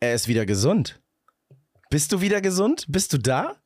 Er ist wieder gesund. Bist du wieder gesund? Bist du da?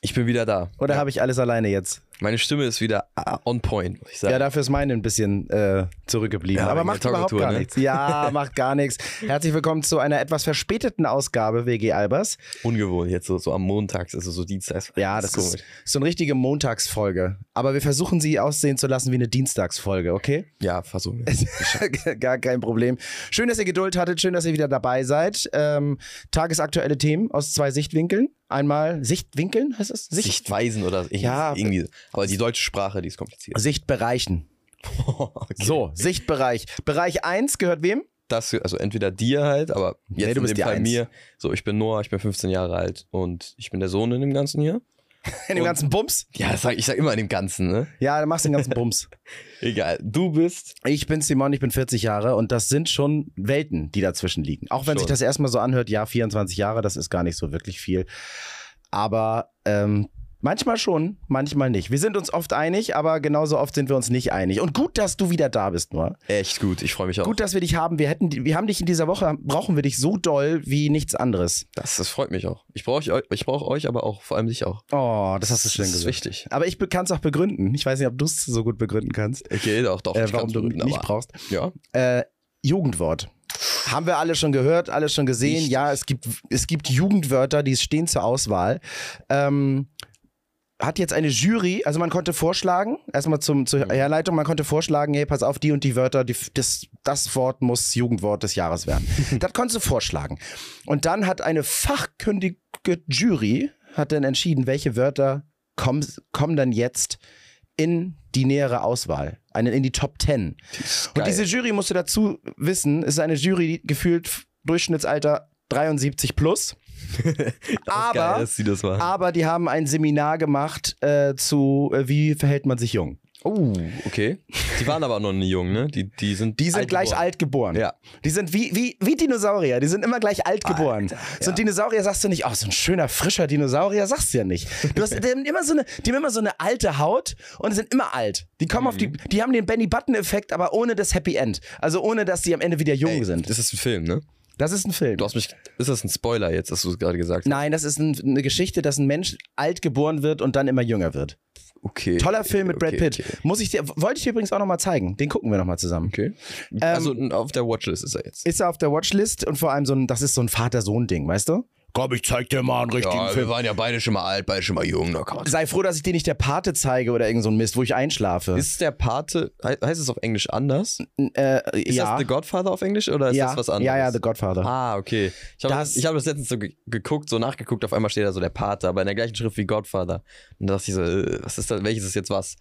Ich bin wieder da. Oder ja. habe ich alles alleine jetzt? Meine Stimme ist wieder ah, on point, muss ich sagen. Ja, dafür ist meine ein bisschen äh, zurückgeblieben. Ja, Aber macht überhaupt gar ne? nichts. Ja, macht gar nichts. Herzlich willkommen zu einer etwas verspäteten Ausgabe WG Albers. Ungewohnt, jetzt so, so am Montags, also so Dienstags. Ja, das ist so eine richtige Montagsfolge. Aber wir versuchen sie aussehen zu lassen wie eine Dienstagsfolge, okay? Ja, versuchen wir. Gar kein Problem. Schön, dass ihr Geduld hattet, schön, dass ihr wieder dabei seid. Ähm, tagesaktuelle Themen aus zwei Sichtwinkeln. Einmal Sichtwinkeln, heißt das? Sicht Sichtweisen oder Ja. irgendwie. Aber die deutsche Sprache, die ist kompliziert. Sichtbereichen. okay. So, Sichtbereich. Bereich 1 gehört wem? Das, also entweder dir halt, aber jetzt Nee, du in bist dem Fall Eins. mir. So, ich bin Noah, ich bin 15 Jahre alt und ich bin der Sohn in dem Ganzen hier. In dem Und- ganzen Bums? Ja, das sag, ich sag immer in dem Ganzen, ne? Ja, dann machst du den ganzen Bums. Egal. Du bist. Ich bin Simon, ich bin 40 Jahre und das sind schon Welten, die dazwischen liegen. Auch wenn Schon. sich das erstmal so anhört, ja, 24 Jahre, das ist gar nicht so wirklich viel. Aber ähm, manchmal schon, manchmal nicht. Wir sind uns oft einig, aber genauso oft sind wir uns nicht einig. Und gut, dass du wieder da bist, nur. Echt gut, ich freue mich auch. Gut, dass wir dich haben. Wir hätten, wir haben dich in dieser Woche, brauchen wir dich so doll wie nichts anderes. Das, das freut mich auch. Ich brauche euch, ich brauch euch, aber auch vor allem dich auch. Oh, das hast du Das schön ist gesagt. wichtig. Aber ich kann es auch begründen. Ich weiß nicht, ob du es so gut begründen kannst, Okay, doch, doch. äh, ich warum du mich brauchst. Ja. Äh, Jugendwort. Haben wir alle schon gehört, alle schon gesehen. Richtig. Ja, es gibt, es gibt Jugendwörter, die stehen zur Auswahl. Ähm, hat jetzt eine Jury, also man konnte vorschlagen, erstmal zum, zur Herleitung, man konnte vorschlagen, hey, pass auf, die und die Wörter, die, das, das Wort muss Jugendwort des Jahres werden. das konntest du vorschlagen. Und dann hat eine fachkundige Jury, hat dann entschieden, welche Wörter kommen, kommen dann jetzt in die nähere Auswahl, eine, in die Top 10. Und diese Jury musst du dazu wissen, ist eine Jury, die gefühlt Durchschnittsalter 73 plus. Aber, Geil, war. aber die haben ein Seminar gemacht äh, zu, äh, wie verhält man sich jung. Oh, okay. Die waren aber noch nie jung, ne? Die, die sind Die sind alt gleich geboren. alt geboren. Ja. Die sind wie, wie, wie Dinosaurier. Die sind immer gleich alt geboren. so ein Dinosaurier sagst du nicht, oh, so ein schöner, frischer Dinosaurier sagst du ja nicht. Du hast, die, haben immer so eine, die haben immer so eine alte Haut und sind immer alt. Die kommen auf die, Mhm. die haben den Benny Button-Effekt, aber ohne das Happy End. Also ohne, dass sie am Ende wieder jung Ey, sind. Das ist ein Film, ne? Das ist ein Film. Du hast mich. Ist das ein Spoiler jetzt, dass du es gerade gesagt hast? Nein, das ist ein, eine Geschichte, dass ein Mensch alt geboren wird und dann immer jünger wird. Okay. Toller Film mit Brad okay, Pitt. Okay. Muss ich dir, wollte ich dir übrigens auch nochmal zeigen. Den gucken wir nochmal zusammen. okay. Ähm, also auf der Watchlist ist er jetzt. Ist er auf der Watchlist und vor allem so ein, das ist so ein Vater-Sohn-Ding, weißt du? Komm, ich zeig dir mal einen richtigen Film. waren ja beide schon mal alt, beide schon mal jung. Sei froh, dass ich dir nicht der Pate zeige oder irgend so ein Mist, wo ich einschlafe. ist der Pate, he- heißt es auf Englisch anders? äh, Ist ja. das The Godfather auf Englisch oder ist ja. das was anderes? Ja, ja, The Godfather. Ah, okay. Ich habe Das- das, ich hab das letztens so ge geguckt, so nachgeguckt, auf einmal steht da so der Pate, aber in der gleichen Schrift wie Godfather. Und da dachte ich so, äh, was ist das, welches ist jetzt was?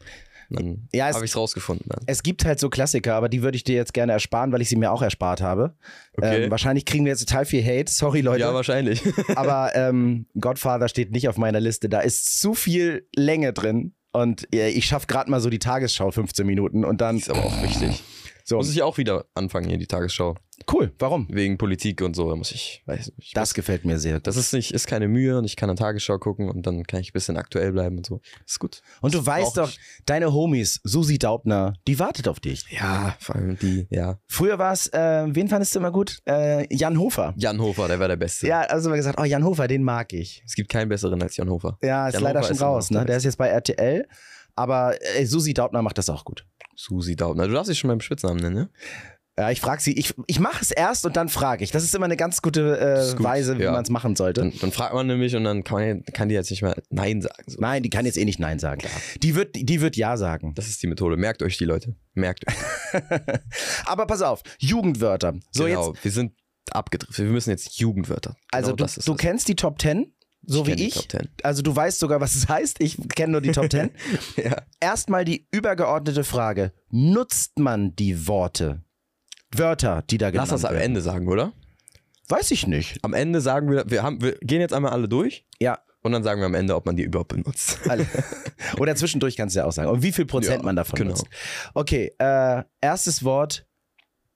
Dann Ja, habe ich es rausgefunden. Dann. Es gibt halt so Klassiker, aber die würde ich dir jetzt gerne ersparen, weil ich sie mir auch erspart habe. Okay. Ähm, wahrscheinlich kriegen wir jetzt total viel Hate. Sorry, Leute. Ja, wahrscheinlich. aber ähm, Godfather steht nicht auf meiner Liste. Da ist zu viel Länge drin. Und äh, ich schaffe gerade mal so die Tagesschau 15 Minuten und dann. ist aber auch wichtig. So, Muss ich auch wieder anfangen hier, die Tagesschau. Cool. Warum? Wegen Politik und so, da muss ich, weiß nicht. Das gefällt mir sehr. Das ist nicht, ist keine Mühe und ich kann eine Tagesschau gucken und dann kann ich ein bisschen aktuell bleiben und so. Ist gut. Und du Das weißt doch, deine Homies, Susi Daubner, die wartet auf dich. Ja, vor allem die, ja. Früher war es, äh, wen fandest du immer gut? Äh, Jan Hofer. Jan Hofer, der wäre der Beste. Ja, also immer gesagt, oh, Jan Hofer, den mag ich. Es gibt keinen besseren als Jan Hofer. Ja, ist Jan leider Hofer schon ist raus, ne? der Der ist jetzt bei RTL. Aber äh, Susi Daubner macht das auch gut. Susi Daubner. Du darfst dich schon beim Spitznamen nennen, ne? Ja, ich frage sie, ich, ich mache es erst und dann frage ich. Das ist immer eine ganz gute äh, gut, Weise, wie ja. man es machen sollte. Dann, dann fragt man nämlich und dann kann, kann die jetzt nicht mehr Nein sagen. So. Nein, die kann jetzt eh nicht Nein sagen. Die wird, die wird Ja sagen. Das ist die Methode. Merkt euch die Leute. Merkt euch. Aber pass auf, Jugendwörter. So genau. jetzt, Wir sind abgedriftet. Wir müssen jetzt Jugendwörter. also genau du, du kennst die Top 10, so Ich wie ich. Top 10. Also du weißt sogar, was es heißt. Ich kenne nur die Top 10. Ja. Erstmal die übergeordnete Frage. Nutzt man die Worte? Wörter, die da genannt Lass das am werden? Ende sagen, oder? Weiß ich nicht. Am Ende sagen wir, wir, haben, wir gehen jetzt einmal alle durch Ja, und dann sagen wir am Ende, ob man die überhaupt benutzt. alle. Oder zwischendurch kannst du ja auch sagen. Und wie viel Prozent Ja, man davon genau. nutzt. Okay, äh, erstes Wort.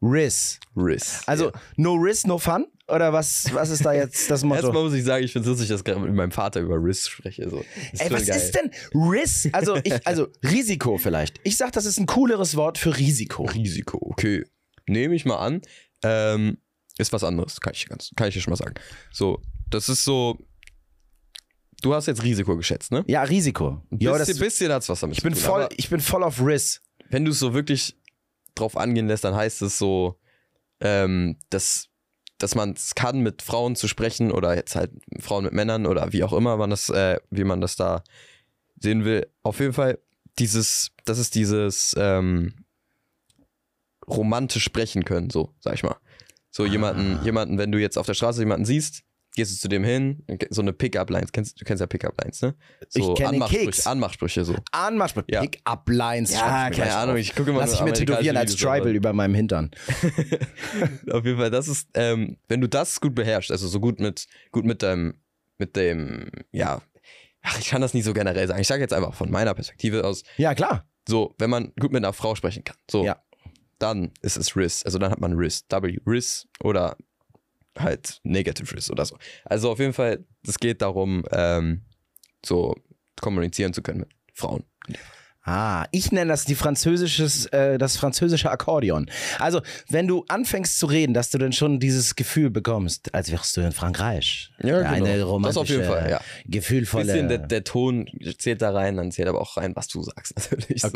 Riss. Riss. Also, ja. no risk, no fun? Oder was, was ist da jetzt das Motto? Erstmal muss ich sagen, ich finde es lustig, dass ich gerade mit meinem Vater über Riss spreche. So. Ist Ey, was geil. ist denn Riss? Also, ich, also Risiko vielleicht. Ich sag, das ist ein cooleres Wort für Risiko. Risiko? Okay. Nehme ich mal an. Ähm, ist was anderes, kann ich, ganz, kann ich dir schon mal sagen. So, das ist so. Du hast jetzt Risiko geschätzt, ne? Ja, Risiko. Ein bisschen, das, bisschen hat's was damit ich bin zu tun. voll, ich bin voll auf Riss. Wenn du es so wirklich drauf angehen lässt, dann heißt es so, ähm, dass, dass man es kann, mit Frauen zu sprechen oder jetzt halt Frauen mit Männern oder wie auch immer man das, äh, wie man das da sehen will. Auf jeden Fall dieses, das ist dieses ähm, romantisch sprechen können, so, sag ich mal. So jemanden, jemanden, wenn du jetzt auf der Straße jemanden siehst, gehst du zu dem hin, so eine Pickup-Lines, kennst, du kennst ja Pickup-Lines, ne? So Ich kenn den Anmachsprüche, Keks. Anmachsprüche so. Anmachspiel, Ja. Pick-up-Lines. Ja, keine Ahnung, auf. ich gucke immer Lass ich mir tätowieren als Tribal über meinem Hintern. Auf jeden Fall, das ist, ähm, wenn du das gut beherrschst, also so gut mit, gut mit deinem, mit dem, ja, ach, ich kann das nicht so generell sagen. Ich sage jetzt einfach von meiner Perspektive aus, Ja, klar. so, wenn man gut mit einer Frau sprechen kann, so, Ja. Dann ist es RIS, also dann hat man RIS, W, RIS oder halt Negative RIS oder so. Also auf jeden Fall, es geht darum, ähm, so kommunizieren zu können mit Frauen. Ah, ich nenne das die französisches, äh, das französische Akkordeon. Also, wenn du anfängst zu reden, dass du dann schon dieses Gefühl bekommst, als wärst du in Frankreich. Ja, genau. Eine Das romantische, auf jeden Fall, ja. gefühlvolle. Bisschen der, der Ton zählt da rein, dann zählt aber auch rein, was du sagst natürlich. So.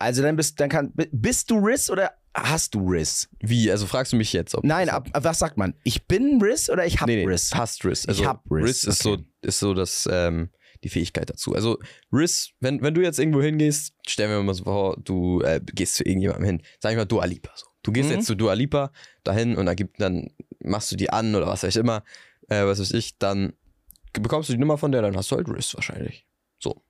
Also dann bist, dann kann, bist du Riss oder hast du Riss? Wie? Also fragst du mich jetzt, ob Nein, ab, was sagt man? Ich bin Riss oder ich hab nee, nee, Riss? Hast Riss. Also Ich hab Riss, Riss ist, so, okay. ist so das, ähm, die Fähigkeit dazu. Also Riss, wenn, wenn du jetzt irgendwo hingehst, stellen wir mal so vor, du äh, gehst zu irgendjemandem hin, sag ich mal Dua Lipa. So. Du gehst Mhm. jetzt zu Dua Lipa dahin und dann, gibt, dann machst du die an oder was weiß ich immer, äh, was weiß ich, dann bekommst du die Nummer von der, dann hast du halt Riss wahrscheinlich. So.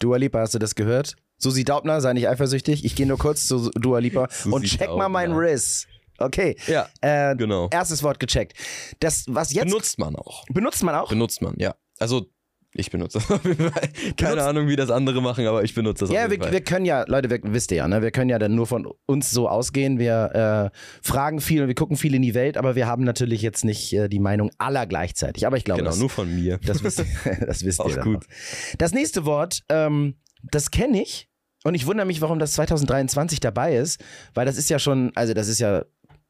Dua Lipa, hast du das gehört? Susi Daubner, sei nicht eifersüchtig. Ich gehe nur kurz zu Dua Lipa und check mal meinen Daubner. Riss. Okay. Ja, Äh, genau. Erstes Wort gecheckt. Das, was jetzt Benutzt man auch. benutzt man auch? Benutzt man, ja. Also ich benutze das auf jeden Fall. Keine Benutzt- Ahnung, wie das andere machen, aber ich benutze das Ja, auf jeden wir, Fall. wir können ja, Leute, wir, wisst ihr ja, ne? wir können ja dann nur von uns so ausgehen. Wir äh, fragen viel und wir gucken viel in die Welt, aber wir haben natürlich jetzt nicht äh, die Meinung aller gleichzeitig. Aber ich glaube, genau, das, nur von mir. das wisst, das wisst Auch ihr. dann gut. auch. Das nächste Wort, ähm, das kenne ich und ich wundere mich, warum das 2023 dabei ist, weil das ist ja schon, also das ist ja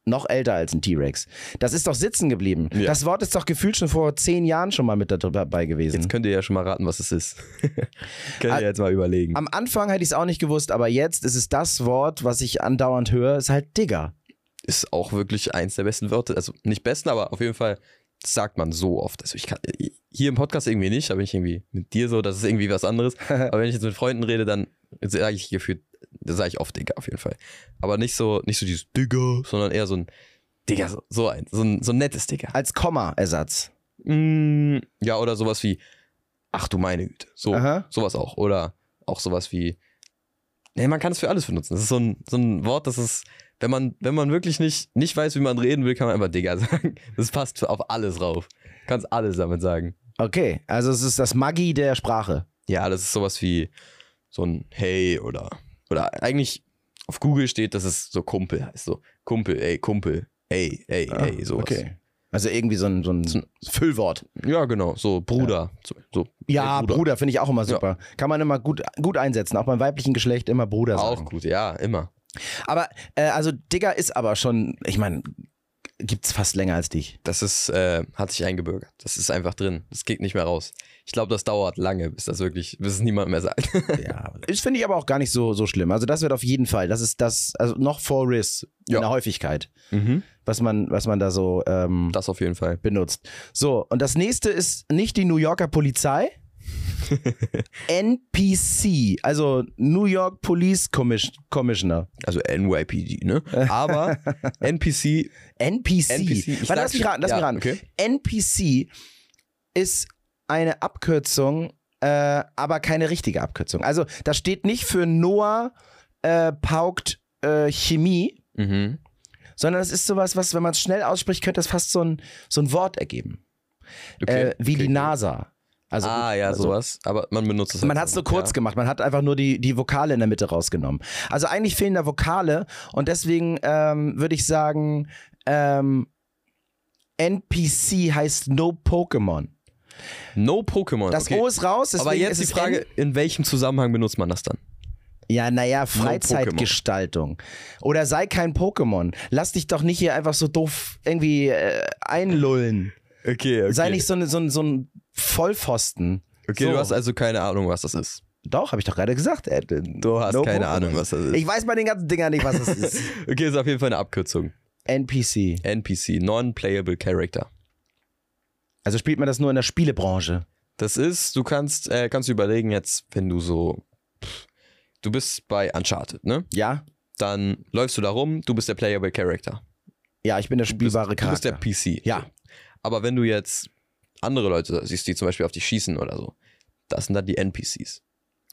noch älter als ein T-Rex. Das ist doch sitzen geblieben. Ja. Das Wort ist doch gefühlt schon vor zehn Jahren schon mal mit dabei gewesen. Jetzt könnt ihr ja schon mal raten, was es ist. könnt ihr jetzt mal überlegen. Am Anfang hätte ich es auch nicht gewusst, aber jetzt ist es das Wort, was ich andauernd höre, ist halt Digger. Ist auch wirklich eins der besten Wörter. Also nicht besten, aber auf jeden Fall sagt man so oft. Also ich kann hier im Podcast irgendwie nicht, da bin ich irgendwie mit dir so, das ist irgendwie was anderes. aber wenn ich jetzt mit Freunden rede, dann sage ich gefühlt, da sage ich oft Digga auf jeden Fall. Aber nicht so, nicht so dieses Digga, sondern eher so ein Digga, so, so ein, so ein, so ein nettes Digga. Als Komma-Ersatz. Mm, ja, oder sowas wie, ach du meine Güte. So, Aha. sowas auch. Oder auch sowas wie, nee, man kann es für alles benutzen. Das ist so ein, so ein Wort, das ist, wenn man, wenn man wirklich nicht, nicht weiß, wie man reden will, kann man einfach Digga sagen. Das passt auf alles rauf. Kannst alles damit sagen. Okay, also es ist das Maggi der Sprache. Ja, das ist sowas wie so ein Hey oder, oder eigentlich auf Google steht, dass es so Kumpel heißt. So Kumpel, ey, Kumpel, ey, ey, ey, sowas. Ah, Okay. Also irgendwie so ein, so ein Füllwort. Ja, genau, so Bruder. So, so, Ja, ey, Bruder, finde ich auch immer super. Kann man immer gut, gut einsetzen. Auch beim weiblichen Geschlecht immer Bruder Auch sagen. gut, ja, immer. Aber, äh, also Digger ist aber schon, ich meine, gibt's fast länger als dich. Das ist, äh, hat sich eingebürgert. Das ist einfach drin. Das geht nicht mehr raus. Ich glaube, das dauert lange, bis das wirklich, bis es niemand mehr sagt. Ja, das finde ich aber auch gar nicht so, so schlimm. Also das wird auf jeden Fall, das ist das, also noch vor Riss in Ja. der Häufigkeit, mhm. was man, was man da so ähm, Das auf jeden Fall. benutzt. So, und das nächste ist nicht die New Yorker Polizei. NPC, also New York Police Commis- Commissioner. Also NYPD, ne? Aber NPC, NPC. NPC, Warte, lass mich raten, lass ja, mich raten. okay. NPC ist eine Abkürzung, äh, aber keine richtige Abkürzung. Also das steht nicht für Noah äh, paukt äh, Chemie, mhm. sondern es ist sowas, was, wenn man es schnell ausspricht, könnte das fast so ein, so ein Wort ergeben. okay. äh, wie okay. die NASA. Also, ah, ja, also, sowas. Aber man benutzt es Man halt hat es nur kurz ja. gemacht, man hat einfach nur die, die Vokale in der Mitte rausgenommen. Also eigentlich fehlen da Vokale und deswegen ähm, würde ich sagen, ähm, NPC heißt No Pokémon. No Pokémon. Das okay. O ist raus, Aber jetzt ist die Frage, in welchem Zusammenhang benutzt man das dann? Ja, naja, Freizeitgestaltung. Oder sei kein Pokémon. Lass dich doch nicht hier einfach so doof irgendwie äh, einlullen. Okay, okay. Sei nicht so, eine, so, so ein Vollpfosten. okay, so. du hast also keine Ahnung, was das ist. Doch, habe ich doch gerade gesagt. Äh, Du hast no keine. Ahnung, was das ist. Ich weiß bei den ganzen Dingern nicht, was das ist. okay, ist auf jeden Fall eine Abkürzung. NPC. NPC, Non-Playable Character. Also spielt man das nur in der Spielebranche. Das ist, du kannst, äh, kannst du überlegen jetzt, wenn du so, pff, du bist bei Uncharted, ne? Ja? Dann läufst du da rum, du bist der Playable Character. Ja, ich bin der Du bist, spielbare du bist der Charakter. PC. Ja. Aber wenn du jetzt andere Leute siehst, die zum Beispiel auf dich schießen oder so, das sind dann die NPCs.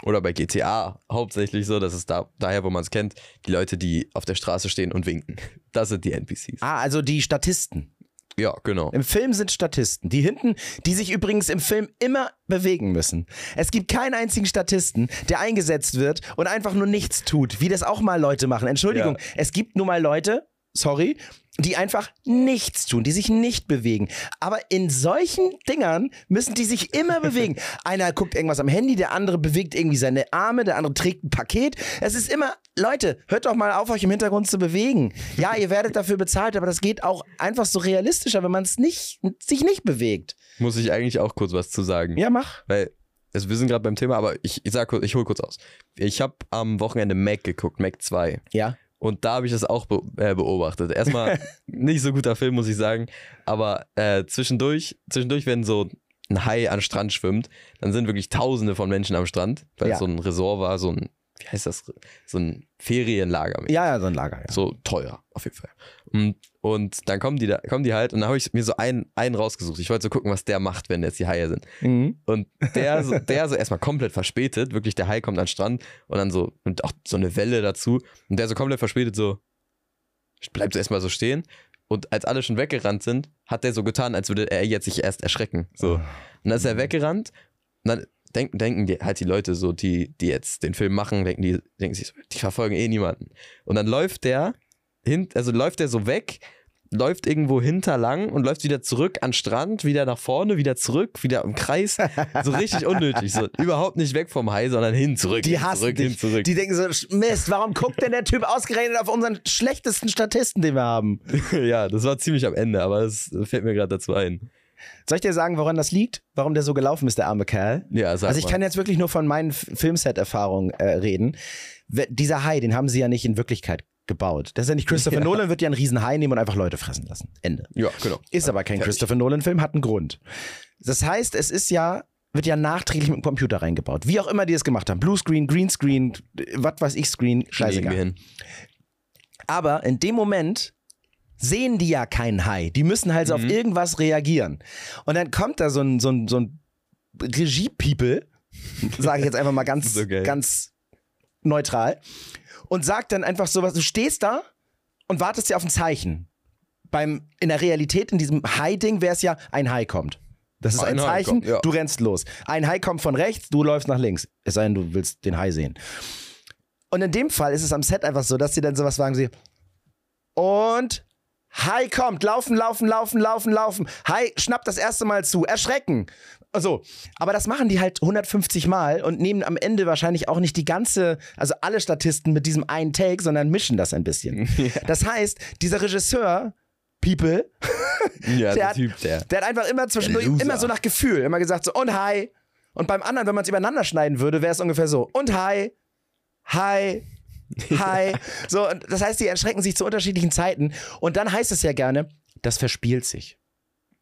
Oder bei GTA hauptsächlich so, das ist da, daher, wo man es kennt, die Leute, die auf der Straße stehen und winken. Das sind die NPCs. Ah, also die Statisten. Ja, genau. Im Film sind Statisten. Die hinten, die sich übrigens im Film immer bewegen müssen. Es gibt keinen einzigen Statisten, der eingesetzt wird und einfach nur nichts tut, wie das auch mal Leute machen. Entschuldigung, Ja. es gibt nun mal Leute, sorry, die einfach nichts tun, die sich nicht bewegen. Aber in solchen Dingern müssen die sich immer bewegen. Einer guckt irgendwas am Handy, der andere bewegt irgendwie seine Arme, der andere trägt ein Paket. Es ist immer, Leute, hört doch mal auf, euch im Hintergrund zu bewegen. Ja, ihr werdet dafür bezahlt, aber das geht auch einfach so realistischer, wenn man es nicht, sich nicht bewegt. Muss ich eigentlich auch kurz was zu sagen. Ja, mach. Weil, also wir sind gerade beim Thema, aber ich, ich sag ich hole kurz aus. Ich habe am Wochenende Mac geguckt, Mac 2. Ja. Und da habe ich das auch be äh, beobachtet. Erstmal nicht so guter Film, muss ich sagen. Aber äh, zwischendurch, zwischendurch, wenn so ein Hai an Strand schwimmt, dann sind wirklich tausende von Menschen am Strand, weil Ja. es so ein Resort war, so ein, wie heißt das, so ein Ferienlager. Ja, ja, so ein Lager, ja. So teuer, auf jeden Fall. Und, und dann kommen die, da, kommen die halt und dann habe ich mir so einen, einen rausgesucht. Ich wollte so gucken, was der macht, wenn jetzt die Haie sind. Mhm. Und der so, der so erstmal komplett verspätet, wirklich der Hai kommt an den Strand und dann so, und auch so eine Welle dazu. Und der so komplett verspätet so, bleibt so erstmal so stehen. Und als alle schon weggerannt sind, hat der so getan, als würde er jetzt sich erst erschrecken. So. Und dann ist er weggerannt und dann denken, denken die halt die Leute so, die, die jetzt den Film machen, denken die, denken sich so, die verfolgen eh niemanden. Und dann läuft der hin, also läuft der so weg, läuft irgendwo hinterlang und läuft wieder zurück an Strand, wieder nach vorne, wieder zurück, wieder im Kreis. So richtig unnötig. So überhaupt nicht weg vom Hai, sondern hin, zurück, Die hin, hassen zurück, dich. hin, zurück. Die denken so, Mist, warum guckt denn der Typ ausgerechnet auf unseren schlechtesten Statisten, den wir haben? ja, das war ziemlich am Ende, aber das fällt mir gerade dazu ein. Soll ich dir sagen, woran das liegt? Warum der so gelaufen ist, der arme Kerl? Ja, sag also ich mal. kann jetzt wirklich nur von meinen Filmset-Erfahrungen äh, reden. Dieser Hai, den haben sie ja nicht in Wirklichkeit gebaut. Das ist ja nicht Christopher Ja. Nolan, wird ja einen riesen Hai nehmen und einfach Leute fressen lassen. Ende. Ja, genau. Ist aber kein. Christopher Nolan-Film, hat einen Grund. Das heißt, es ist ja, wird ja nachträglich mit dem Computer reingebaut. Wie auch immer die es gemacht haben. Bluescreen, Greenscreen, was weiß ich, Screen, scheißegal. hin. Aber in dem Moment sehen die ja keinen Hai. Die müssen halt so auf Mhm. irgendwas reagieren. Und dann kommt da so ein, so ein, so ein Regie-People, sage ich jetzt einfach mal ganz, So ganz neutral, und sagt dann einfach sowas, du stehst da und wartest ja auf ein Zeichen. Beim, in der Realität, in diesem Hai-Ding, wäre es ja, ein Hai kommt. Das ist ein, Ein Zeichen, kommt, ja. du rennst los. Ein Hai kommt von rechts, du läufst nach links. Es sei denn, du willst den Hai sehen. Und in dem Fall ist es am Set einfach so, dass sie dann sowas sagen, sie, und Hai kommt, laufen, laufen, laufen, laufen, laufen. Hai schnappt das erste Mal zu, erschrecken. So, aber das machen die halt 150 Mal und nehmen am Ende wahrscheinlich auch nicht die ganze, also alle Statisten mit diesem einen Take, sondern mischen das ein bisschen. Das heißt, dieser Regisseur, People, Ja, Der hat- Typ, der. der hat einfach immer zwischendurch, immer so nach Gefühl, immer gesagt so, und Hi. Und beim anderen, wenn man es übereinander schneiden würde, wäre es ungefähr so, und Hi, Hi, Hi. So, das heißt, die erschrecken sich zu unterschiedlichen Zeiten. Und dann heißt es ja gerne, das verspielt sich.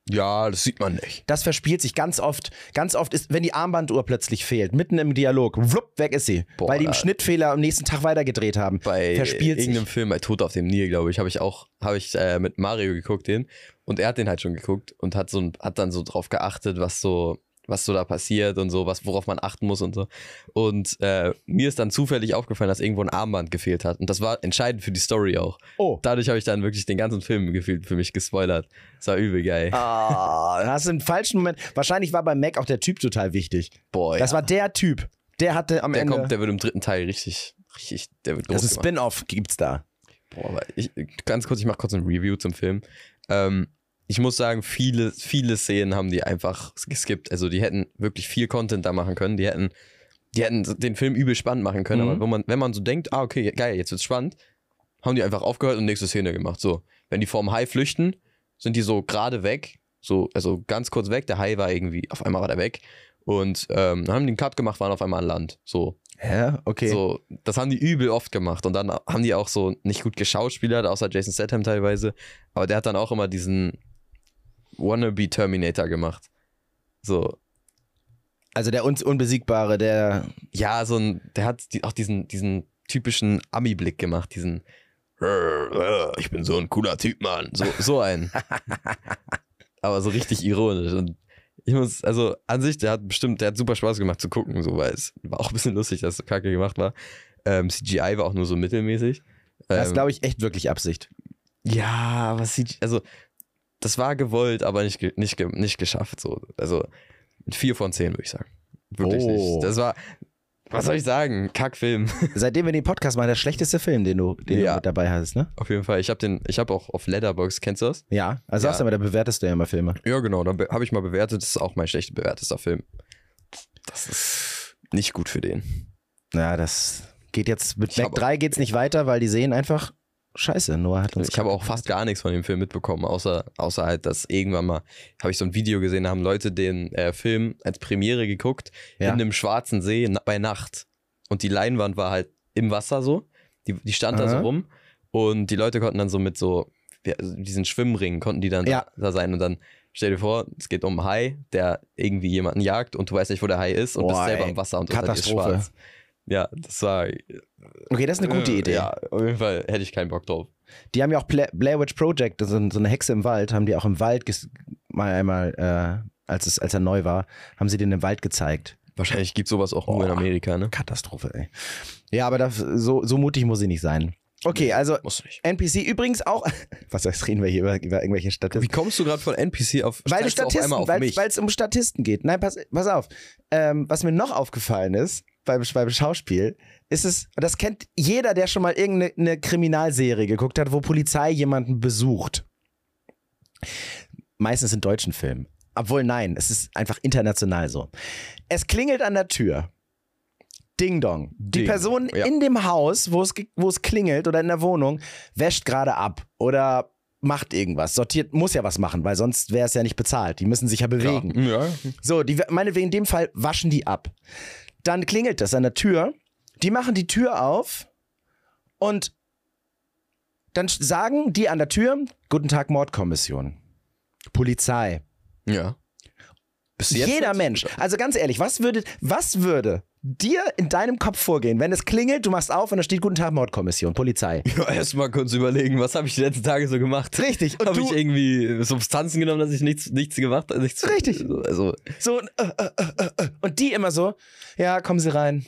Ja, das sieht man nicht. Das verspielt sich ganz oft. Ganz oft ist, wenn die Armbanduhr plötzlich fehlt, mitten im Dialog, wlupp, weg ist sie. Boah, weil die einen Schnittfehler am nächsten Tag weitergedreht haben. Bei verspielt sich. irgendeinem Film, bei Tod auf dem Nil, glaube ich, habe ich auch, habe ich äh, mit Mario geguckt, den. Und er hat den halt schon geguckt und hat so hat dann so drauf geachtet, was so, was so da passiert und so, was, worauf man achten muss und so. Und äh, mir ist dann zufällig aufgefallen, dass irgendwo ein Armband gefehlt hat. Und das war entscheidend für die Story auch. Oh. Dadurch habe ich dann wirklich den ganzen Film gefühlt für mich gespoilert. Das war übel geil. Ah, da hast du einen falschen Moment. Wahrscheinlich war beim Mac auch der Typ total wichtig. Boah, Das ja. war der Typ. Der hatte am der Ende. kommt, der wird im dritten Teil richtig, richtig, der wird groß das ist ein gemacht. Spin-off, gibt's da. Boah, aber ich, ganz kurz, ich mache kurz ein Review zum Film. Ähm, ich muss sagen, viele, viele Szenen haben die einfach geskippt. Also die hätten wirklich viel Content da machen können. Die hätten, die hätten den Film übel spannend machen können, Mhm. aber wenn man, wenn man so denkt, ah, okay, geil, jetzt wird's spannend, haben die einfach aufgehört und nächste Szene gemacht. So, wenn die vorm Hai flüchten, sind die so gerade weg, so, also ganz kurz weg. Der Hai war irgendwie, auf einmal war der weg. Und ähm, haben einen Cut gemacht, waren auf einmal an Land. So, Hä? Okay. so, das haben die übel oft gemacht. Und dann haben die auch so nicht gut geschauspielert, außer Jason Statham teilweise. Aber der hat dann auch immer diesen Wannabe Terminator gemacht. So, Also der uns Unbesiegbare, der. ja, so ein, der hat die, auch diesen, diesen typischen Ami-Blick gemacht, diesen ich bin so ein cooler Typ, Mann. So, so ein. Aber so richtig ironisch. Und ich muss, also an sich, der hat bestimmt, der hat super Spaß gemacht zu gucken, so, weil es war auch ein bisschen lustig, dass es so kacke gemacht war. Ähm, CGI war auch nur so mittelmäßig. Das Ähm, glaube ich, echt wirklich Absicht. ja, aber CGI, also das war gewollt, aber nicht, nicht, nicht geschafft. So. Also vier von zehn, würde ich sagen. Wirklich Oh. nicht. Das war, was soll ich sagen? Kackfilm. Seitdem wir den Podcast machen, der schlechteste Film, den du, den Ja. du mit dabei hast, ne? Auf jeden Fall. Ich habe den, ich habe auch auf Letterbox, kennst du das? Ja. Also Ja. sagst du immer, da bewertest du ja immer Filme. Ja, genau. Dann habe ich mal bewertet. Das ist auch mein schlecht bewertester Film. Das ist nicht gut für den. Ja, das geht jetzt mit Mac hab- 3 geht's nicht weiter, weil die sehen einfach Scheiße. Noah hat uns. Ich habe auch fast gar nichts von dem Film mitbekommen, außer, außer halt, dass irgendwann mal, habe ich so ein Video gesehen, da haben Leute den äh, Film als Premiere geguckt, Ja. in einem schwarzen See na, bei Nacht. Und die Leinwand war halt im Wasser so. Die, die stand da so Aha. rum. Und die Leute konnten dann so mit so, also diesen Schwimmring konnten die dann Ja. da, da sein. Und dann stell dir vor, es geht um einen Hai, der irgendwie jemanden jagt und du weißt nicht, wo der Hai ist und bist Boah, selber ey. im Wasser und dir ist Katastrophe. schwarz. Ja, das war. Okay, das ist eine gute äh, Idee. Ja, auf jeden Fall hätte ich keinen Bock drauf. Die haben ja auch Bla Blair Witch Project, so, so eine Hexe im Wald, haben die auch im Wald mal einmal, äh, als, es, als er neu war, haben sie den im Wald gezeigt. Wahrscheinlich gibt sowas auch nur in Boah. Amerika, ne? Katastrophe, ey. Ja, aber das, so, so mutig muss sie nicht sein. Okay, also. NPC übrigens auch. Was heißt, reden wir hier über, über irgendwelche Wie Statisten? kommst du gerade von NPC auf Weil du auf Statisten, weil es um Statisten geht. Nein, pass, pass auf. Ähm, was mir noch aufgefallen ist beim, beim Schauspiel, ist es, das kennt jeder, der schon mal irgendeine eine Kriminalserie geguckt hat, wo Polizei jemanden besucht. Meistens in deutschen Filmen. Obwohl, nein, es ist einfach international so. Es klingelt an der Tür. Ding dong. Die Ding, Person ja. in dem Haus, wo es, wo es klingelt oder in der Wohnung, wäscht gerade ab oder macht irgendwas. Sortiert, muss ja was machen, weil sonst wäre es ja nicht bezahlt. Die müssen sich ja bewegen. Ja. So, die, meinetwegen in dem Fall waschen die ab. Dann klingelt das an der Tür. Die machen die Tür auf und dann sagen die an der Tür, guten Tag Mordkommission. Polizei. Ja. Jeder? Mensch. Also ganz ehrlich, was würde, was würde dir in deinem Kopf vorgehen, wenn es klingelt, du machst auf und da steht guten Tag Mordkommission, Polizei. Ja, erstmal kurz überlegen, was habe ich die letzten Tage so gemacht? Richtig. Und Habe ich irgendwie Substanzen genommen, dass ich nichts, nichts gemacht habe? Nichts, Richtig. Also, so, äh, äh, äh, äh, äh. und die immer so, ja, kommen Sie rein.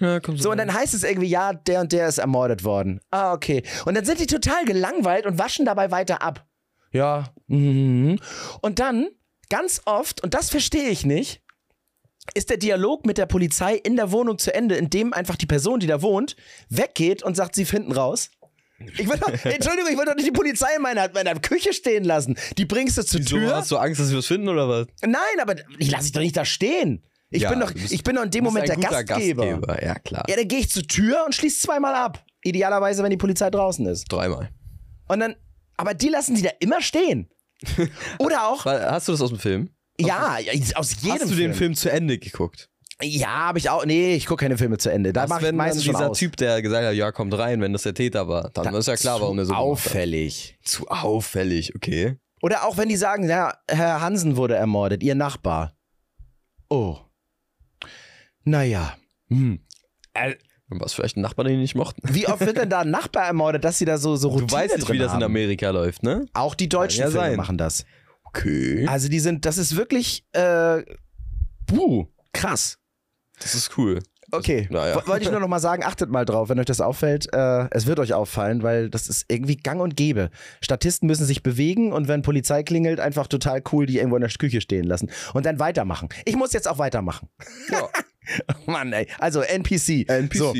ja, komm So, und dann heißt es irgendwie, ja, der und der ist ermordet worden. Ah, okay. Und dann sind die total gelangweilt und waschen dabei weiter ab. Ja. Mhm. Und dann, ganz oft, und das verstehe ich nicht, ist der Dialog mit der Polizei in der Wohnung zu Ende, indem einfach die Person, die da wohnt, weggeht und sagt, sie finden raus. Ich will doch, Entschuldigung, ich will doch nicht die Polizei in meiner, meiner Küche stehen lassen. Die bringst du zur Wieso, Tür. hast du Angst, dass wir was finden oder was? Nein, aber ich lasse dich doch nicht da stehen. Ich, Ja, bin doch, bist- ich bin doch in dem Moment der guter Gastgeber. Ja, klar. Ja, dann gehe ich zur Tür und schließe zweimal ab. Idealerweise, wenn die Polizei draußen ist. Dreimal. Und dann, aber die lassen sie da immer stehen. Oder auch, Hast du das aus dem Film? ja, aus jedem Hast du den Film zu Ende geguckt? Ja, habe ich auch. Nee, ich gucke keine Filme zu Ende. Da mache ich meistens dieser aus. Typ, der gesagt hat, ja, kommt rein, wenn das der Täter war, dann ist ja klar, warum der so auffällig. Zu auffällig, okay. Oder auch wenn die sagen, ja, Herr Hansen wurde ermordet, ihr Nachbar. Oh. Naja. Hm. Was vielleicht ein Nachbar, den die nicht mochten. Wie oft wird denn da ein Nachbar ermordet, dass sie da so, so Routine Du weißt nicht, wie das in haben? Amerika läuft, ne? Auch die deutschen ja Filme sein. machen das. Okay. Also die sind, das ist wirklich, äh, puh, krass. Das ist cool. Okay, naja. Wo- wollte ich nur noch mal sagen, achtet mal drauf, wenn euch das auffällt. Äh, es wird euch auffallen, weil das ist irgendwie gang und gäbe. Statisten müssen sich bewegen und wenn Polizei klingelt, einfach total cool die irgendwo in der Küche stehen lassen und dann weitermachen. Ich muss jetzt auch weitermachen. Ja. Mann, ey. Also NPC. NPC. So.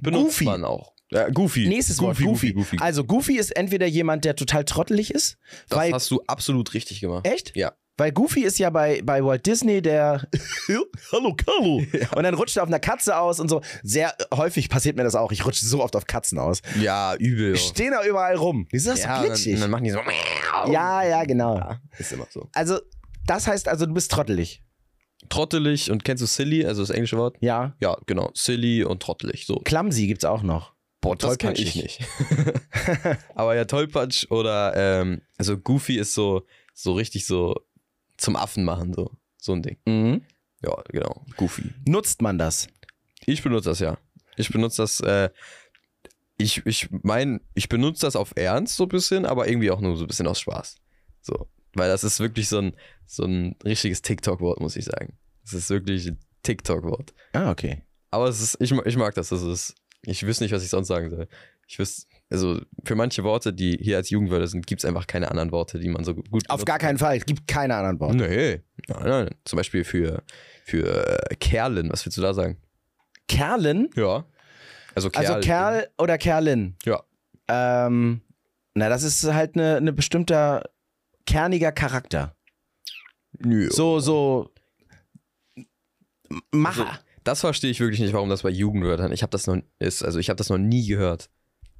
Benutzt Goofy. man auch. Ja, Goofy. Nächstes Wort, Goofy, Goofy. Goofy, Goofy. Also Goofy ist entweder jemand, der total trottelig ist, Das hast du absolut richtig gemacht. Echt? Ja. Weil Goofy ist ja bei, bei Walt Disney der Hallo Carlo. Und dann rutscht er auf einer Katze aus und so. Sehr häufig passiert mir das auch. Ich rutsche so oft auf Katzen aus. Ja, übel. Die stehen da überall rum. Wieso ist das ja, so dann, glitschig? und dann machen die so. ja, ja, genau. Ja, ist immer so. Also, das heißt also, du bist trottelig. Trottelig und kennst du silly, also das englische Wort? Ja. Ja, genau. Silly und trottelig. So. Clumsy gibt's auch noch. Boah, das kann ich nicht. Aber ja, Tollpatsch oder, ähm, also Goofy ist so, so richtig so zum Affen machen, so. So ein Ding. Mhm. Ja, genau. Goofy. Nutzt man das? Ich benutze das ja. Ich benutze das, äh, ich, ich meine, ich benutze das auf Ernst so ein bisschen, aber irgendwie auch nur so ein bisschen aus Spaß. So. Weil das ist wirklich so ein, so ein richtiges TikTok-Wort, muss ich sagen. Das ist wirklich ein TikTok-Wort. Ah, okay. Aber es ist, ich, ich mag das. das ist, ich wüsste nicht, was ich sonst sagen soll. Ich wüsste, also für manche Worte, die hier als Jugendwörter sind, gibt es einfach keine anderen Worte, die man so gut Auf gar keinen Fall. Es gibt keine anderen Worte. Nee. Nein, nein. Zum Beispiel für, für äh, Kerlen, was willst du da sagen? Kerlen? Ja. Also Kerl. Also Kerl oder Kerlin? Ja. Ähm, na, das ist halt eine, eine bestimmter kerniger Charakter. Nö. So, so Macher. Das verstehe ich wirklich nicht, warum das bei Jugendwörtern. Ich habe das noch ist, also ich habe das noch nie gehört.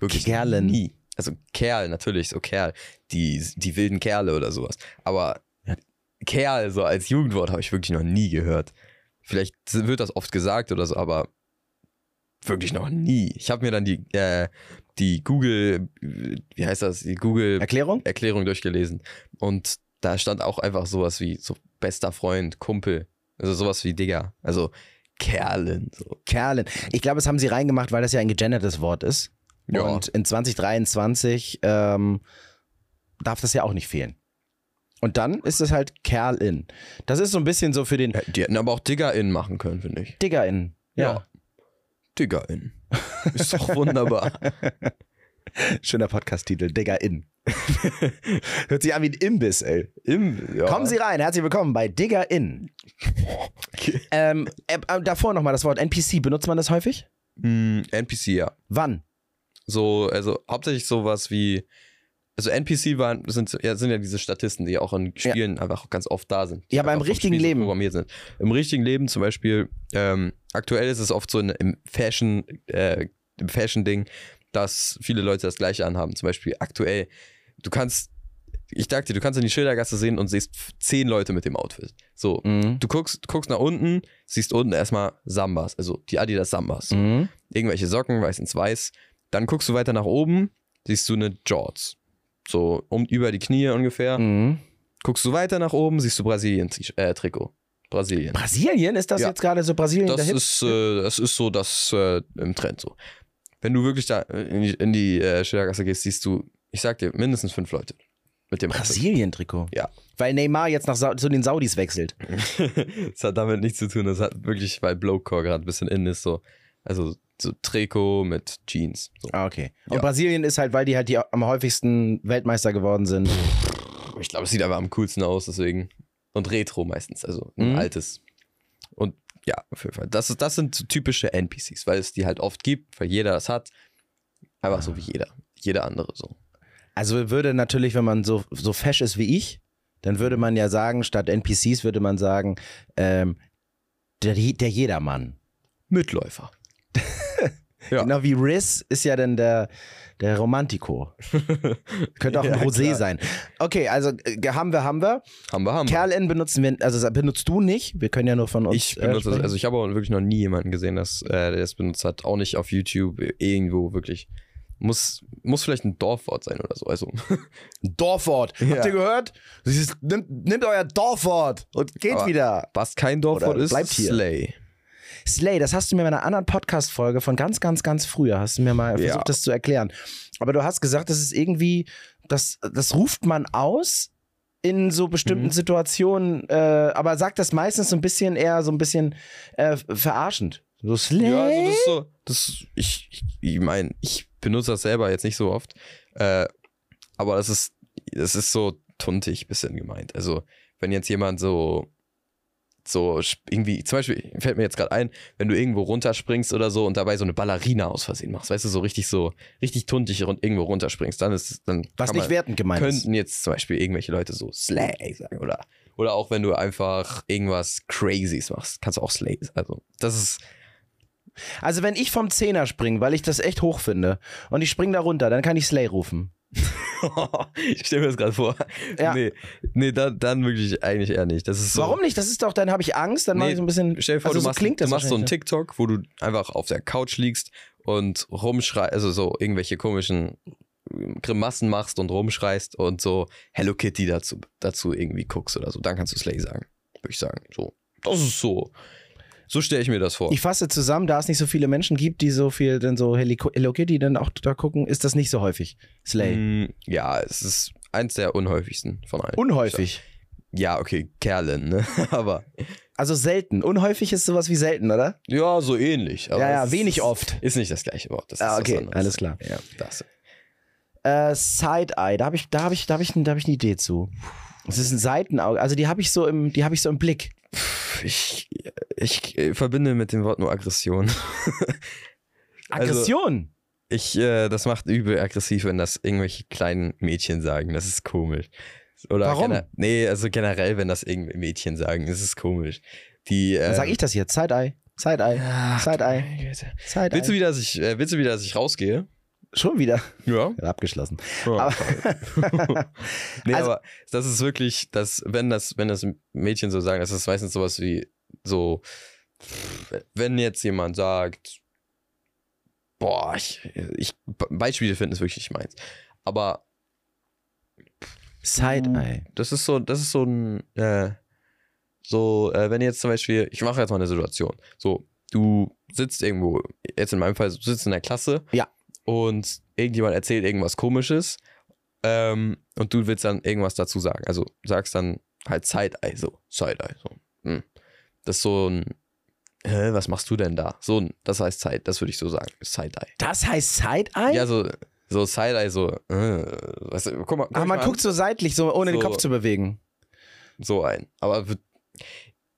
Wirklich Kerlen. nie. Also Kerl, natürlich, so Kerl. Die, die wilden Kerle oder sowas. Aber Ja. Kerl, so als Jugendwort, habe ich wirklich noch nie gehört. Vielleicht wird das oft gesagt oder so, aber wirklich noch nie. Ich habe mir dann die, äh, die Google, wie heißt das, die Google Erklärung? Erklärung durchgelesen. Und da stand auch einfach sowas wie so bester Freund, Kumpel. Also sowas wie Digger. Also Kerlen. So. Kerlen. Ich glaube, das haben sie reingemacht, weil das ja ein gegendertes Wort ist. Ja. Und in 2023 ähm, darf das ja auch nicht fehlen. Und dann ist es halt Kerlin. Das ist so ein bisschen so für den Ja, Die hätten aber auch Diggerin machen können, finde ich. Diggerin. Ja. Diggerin. Ist doch wunderbar. Schöner Podcast-Titel, Diggerin. Hört sich an wie ein Imbiss, ey. Im, ja. Kommen Sie rein, herzlich willkommen bei Diggerin. Okay. Ähm, äh, äh, davor nochmal das Wort NPC, benutzt man das häufig? Mm, NPC, ja. Wann? So, also hauptsächlich sowas wie. Also NPC waren, sind, ja, sind ja diese Statisten, die auch in Spielen einfach ganz oft da sind. die Ja, aber im richtigen Leben. Programmiert sind. Im richtigen Leben zum Beispiel, ähm, aktuell ist es oft so in, im Fashion, äh, im Fashion-Ding, dass viele Leute das gleiche anhaben. Zum Beispiel aktuell, du kannst, ich sag dir, du kannst in die Schildergasse sehen und siehst zehn Leute mit dem Outfit. So, Mhm. du guckst, du guckst nach unten, siehst unten erstmal Sambas, also die Adidas Sambas. Mhm. Irgendwelche Socken, weiß ins Weiß. Dann guckst du weiter nach oben, siehst du eine Jorts. So um, über die Knie ungefähr. Mhm. Guckst du weiter nach oben, siehst du Brasilien-Trikot. Brasilien. Brasilien? Ist das Ja. jetzt gerade so Brasilien Das ist, äh, das ist so das äh, im Trend so. Wenn du wirklich da in die, in die äh, Schildergasse gehst, siehst du, ich sag dir, mindestens fünf Leute mit dem. Brasilien-Trikot. Ja. Weil Neymar jetzt nach Sa zu den Saudis wechselt. das hat damit nichts zu tun. Das hat wirklich, weil Blowcore gerade ein bisschen in ist, so. Also so Trikot mit Jeans. So. Ah, okay. Und Ja. Brasilien ist halt, weil die halt die am häufigsten Weltmeister geworden sind. Ich glaube, es sieht aber am coolsten aus, deswegen. Und Retro meistens, also ein Mhm. altes. Und ja, auf jeden Fall. Das, ist, das sind so typische NPCs, weil es die halt oft gibt, weil jeder das hat. Einfach so wie jeder. Jeder andere so. Also würde natürlich, wenn man so, so fesch ist wie ich, dann würde man ja sagen, statt NPCs würde man sagen, ähm, der, der Jedermann. Mitläufer. Ja. Genau wie Riz ist ja dann der, der Romantico. Könnte auch ein Ja, Rosé klar. sein. Okay, also äh, haben wir, haben wir. Haben wir, haben wir. Kerlin benutzen wir, also benutzt du nicht. Wir können ja nur von uns. Ich benutze äh, das, sprechen. also ich habe auch wirklich noch nie jemanden gesehen, dass, äh, der das benutzt hat. Auch nicht auf YouTube, irgendwo wirklich. Muss, muss vielleicht ein Dorfwort sein oder so. Also, Dorfwort. Ja. Habt ihr gehört? Nimmt, nimmt euer Dorfwort und geht Aber- wieder. was kein Dorfwort Oder ist, bleibt hier. Slay. Slay, das hast du mir in einer anderen Podcast-Folge von ganz, ganz, ganz früher, hast du mir mal Ja. versucht, das zu erklären. Aber du hast gesagt, das ist irgendwie, das, das ruft man aus in so bestimmten Mhm. Situationen, äh, aber sagt das meistens so ein bisschen eher so ein bisschen äh, verarschend. So Slay. Ja, also das ist so, das, ich, ich, ich meine, ich benutze das selber jetzt nicht so oft, äh, aber das ist, das ist so tuntig bisschen gemeint. Also, wenn jetzt jemand so so irgendwie, zum Beispiel fällt mir jetzt gerade ein, wenn du irgendwo runterspringst oder so und dabei so eine Ballerina aus Versehen machst, weißt du, so richtig so, richtig tuntig irgendwo runterspringst, dann ist dann Was nicht man- wertend gemeint ist. könnten jetzt zum Beispiel irgendwelche Leute so Slay sagen oder oder auch wenn du einfach irgendwas Crazys machst, kannst du auch Slay. Also das ist Also wenn ich vom Zehner springe, weil ich das echt hoch finde und ich springe da runter, dann kann ich Slay rufen. ich stelle mir das gerade vor. Ja. Nee, nee dann, dann wirklich eigentlich eher nicht. Das ist so, Warum nicht? Das ist doch, dann habe ich Angst, dann mache Nee, ich so ein bisschen. Stell dir vor, also du, so machst, klingt du das machst so einen wahrscheinlich. TikTok, wo du einfach auf der Couch liegst und rumschreist, also so irgendwelche komischen Grimassen machst und rumschreist und so Hello Kitty dazu, dazu irgendwie guckst oder so. Dann kannst du Slay sagen, würde ich sagen. So, das ist so. So stelle ich mir das vor. Ich fasse zusammen, da es nicht so viele Menschen gibt, die so viel dann so Hello Kitty dann auch da gucken, ist das nicht so häufig. Slay. Mm, ja, es ist eins der unhäufigsten von allen. Unhäufig. Ja, okay, Kerlen, ne? Aber Also selten. Unhäufig ist sowas wie selten, oder? ja, so ähnlich. Aber ja, ja, es wenig ist, oft. Ist nicht das gleiche Wort. Das Ah, okay, alles klar. Ja, das. Äh, Side-Eye, da habe ich, da habe ich, da habe ich, da habe ich eine Idee zu. Das ist ein Seitenauge, also die habe ich so im, die habe ich so im Blick. Ich, ich äh, verbinde mit dem Wort nur Aggression. Also- Aggression. Ich, äh, das macht übel aggressiv, wenn das irgendwelche kleinen Mädchen sagen. Das ist komisch. Oder Warum? Nee, also generell, wenn das irgendwelche Mädchen sagen, ist es komisch. Die, äh, Dann sag ich das jetzt. Side-Eye. Side-Eye. Ach, Side-Eye. meine Güte. Side-Eye. Willst du wieder, dass ich, äh, willst du wieder, dass ich rausgehe? Schon wieder? Ja. Ja, abgeschlossen. ja. Aber, Nee, Also- aber das ist wirklich, das, wenn das, wenn das Mädchen so sagen, das ist meistens sowas wie so, wenn jetzt jemand sagt, boah, ich, ich Beispiele finden ist wirklich nicht meins. Aber Side-Eye. das ist so, das ist so ein, äh, so, äh, wenn jetzt zum Beispiel, ich mache jetzt mal eine Situation. So, du sitzt irgendwo, jetzt in meinem Fall, du sitzt in der Klasse. Ja. Und irgendjemand erzählt irgendwas komisches. Ähm, und du willst dann irgendwas dazu sagen. Also sagst dann halt Side-Eye, so, Side-Eye, so. Hm. Das ist so ein, hä, was machst du denn da? So ein, das heißt Side, das würde ich so sagen, Side-Eye. Das heißt Side-Eye? Ja, so, so Side-Eye, so, äh, du, guck mal. guck ah, man guckt so seitlich, so ohne den So. Kopf zu bewegen. an. so ein. Aber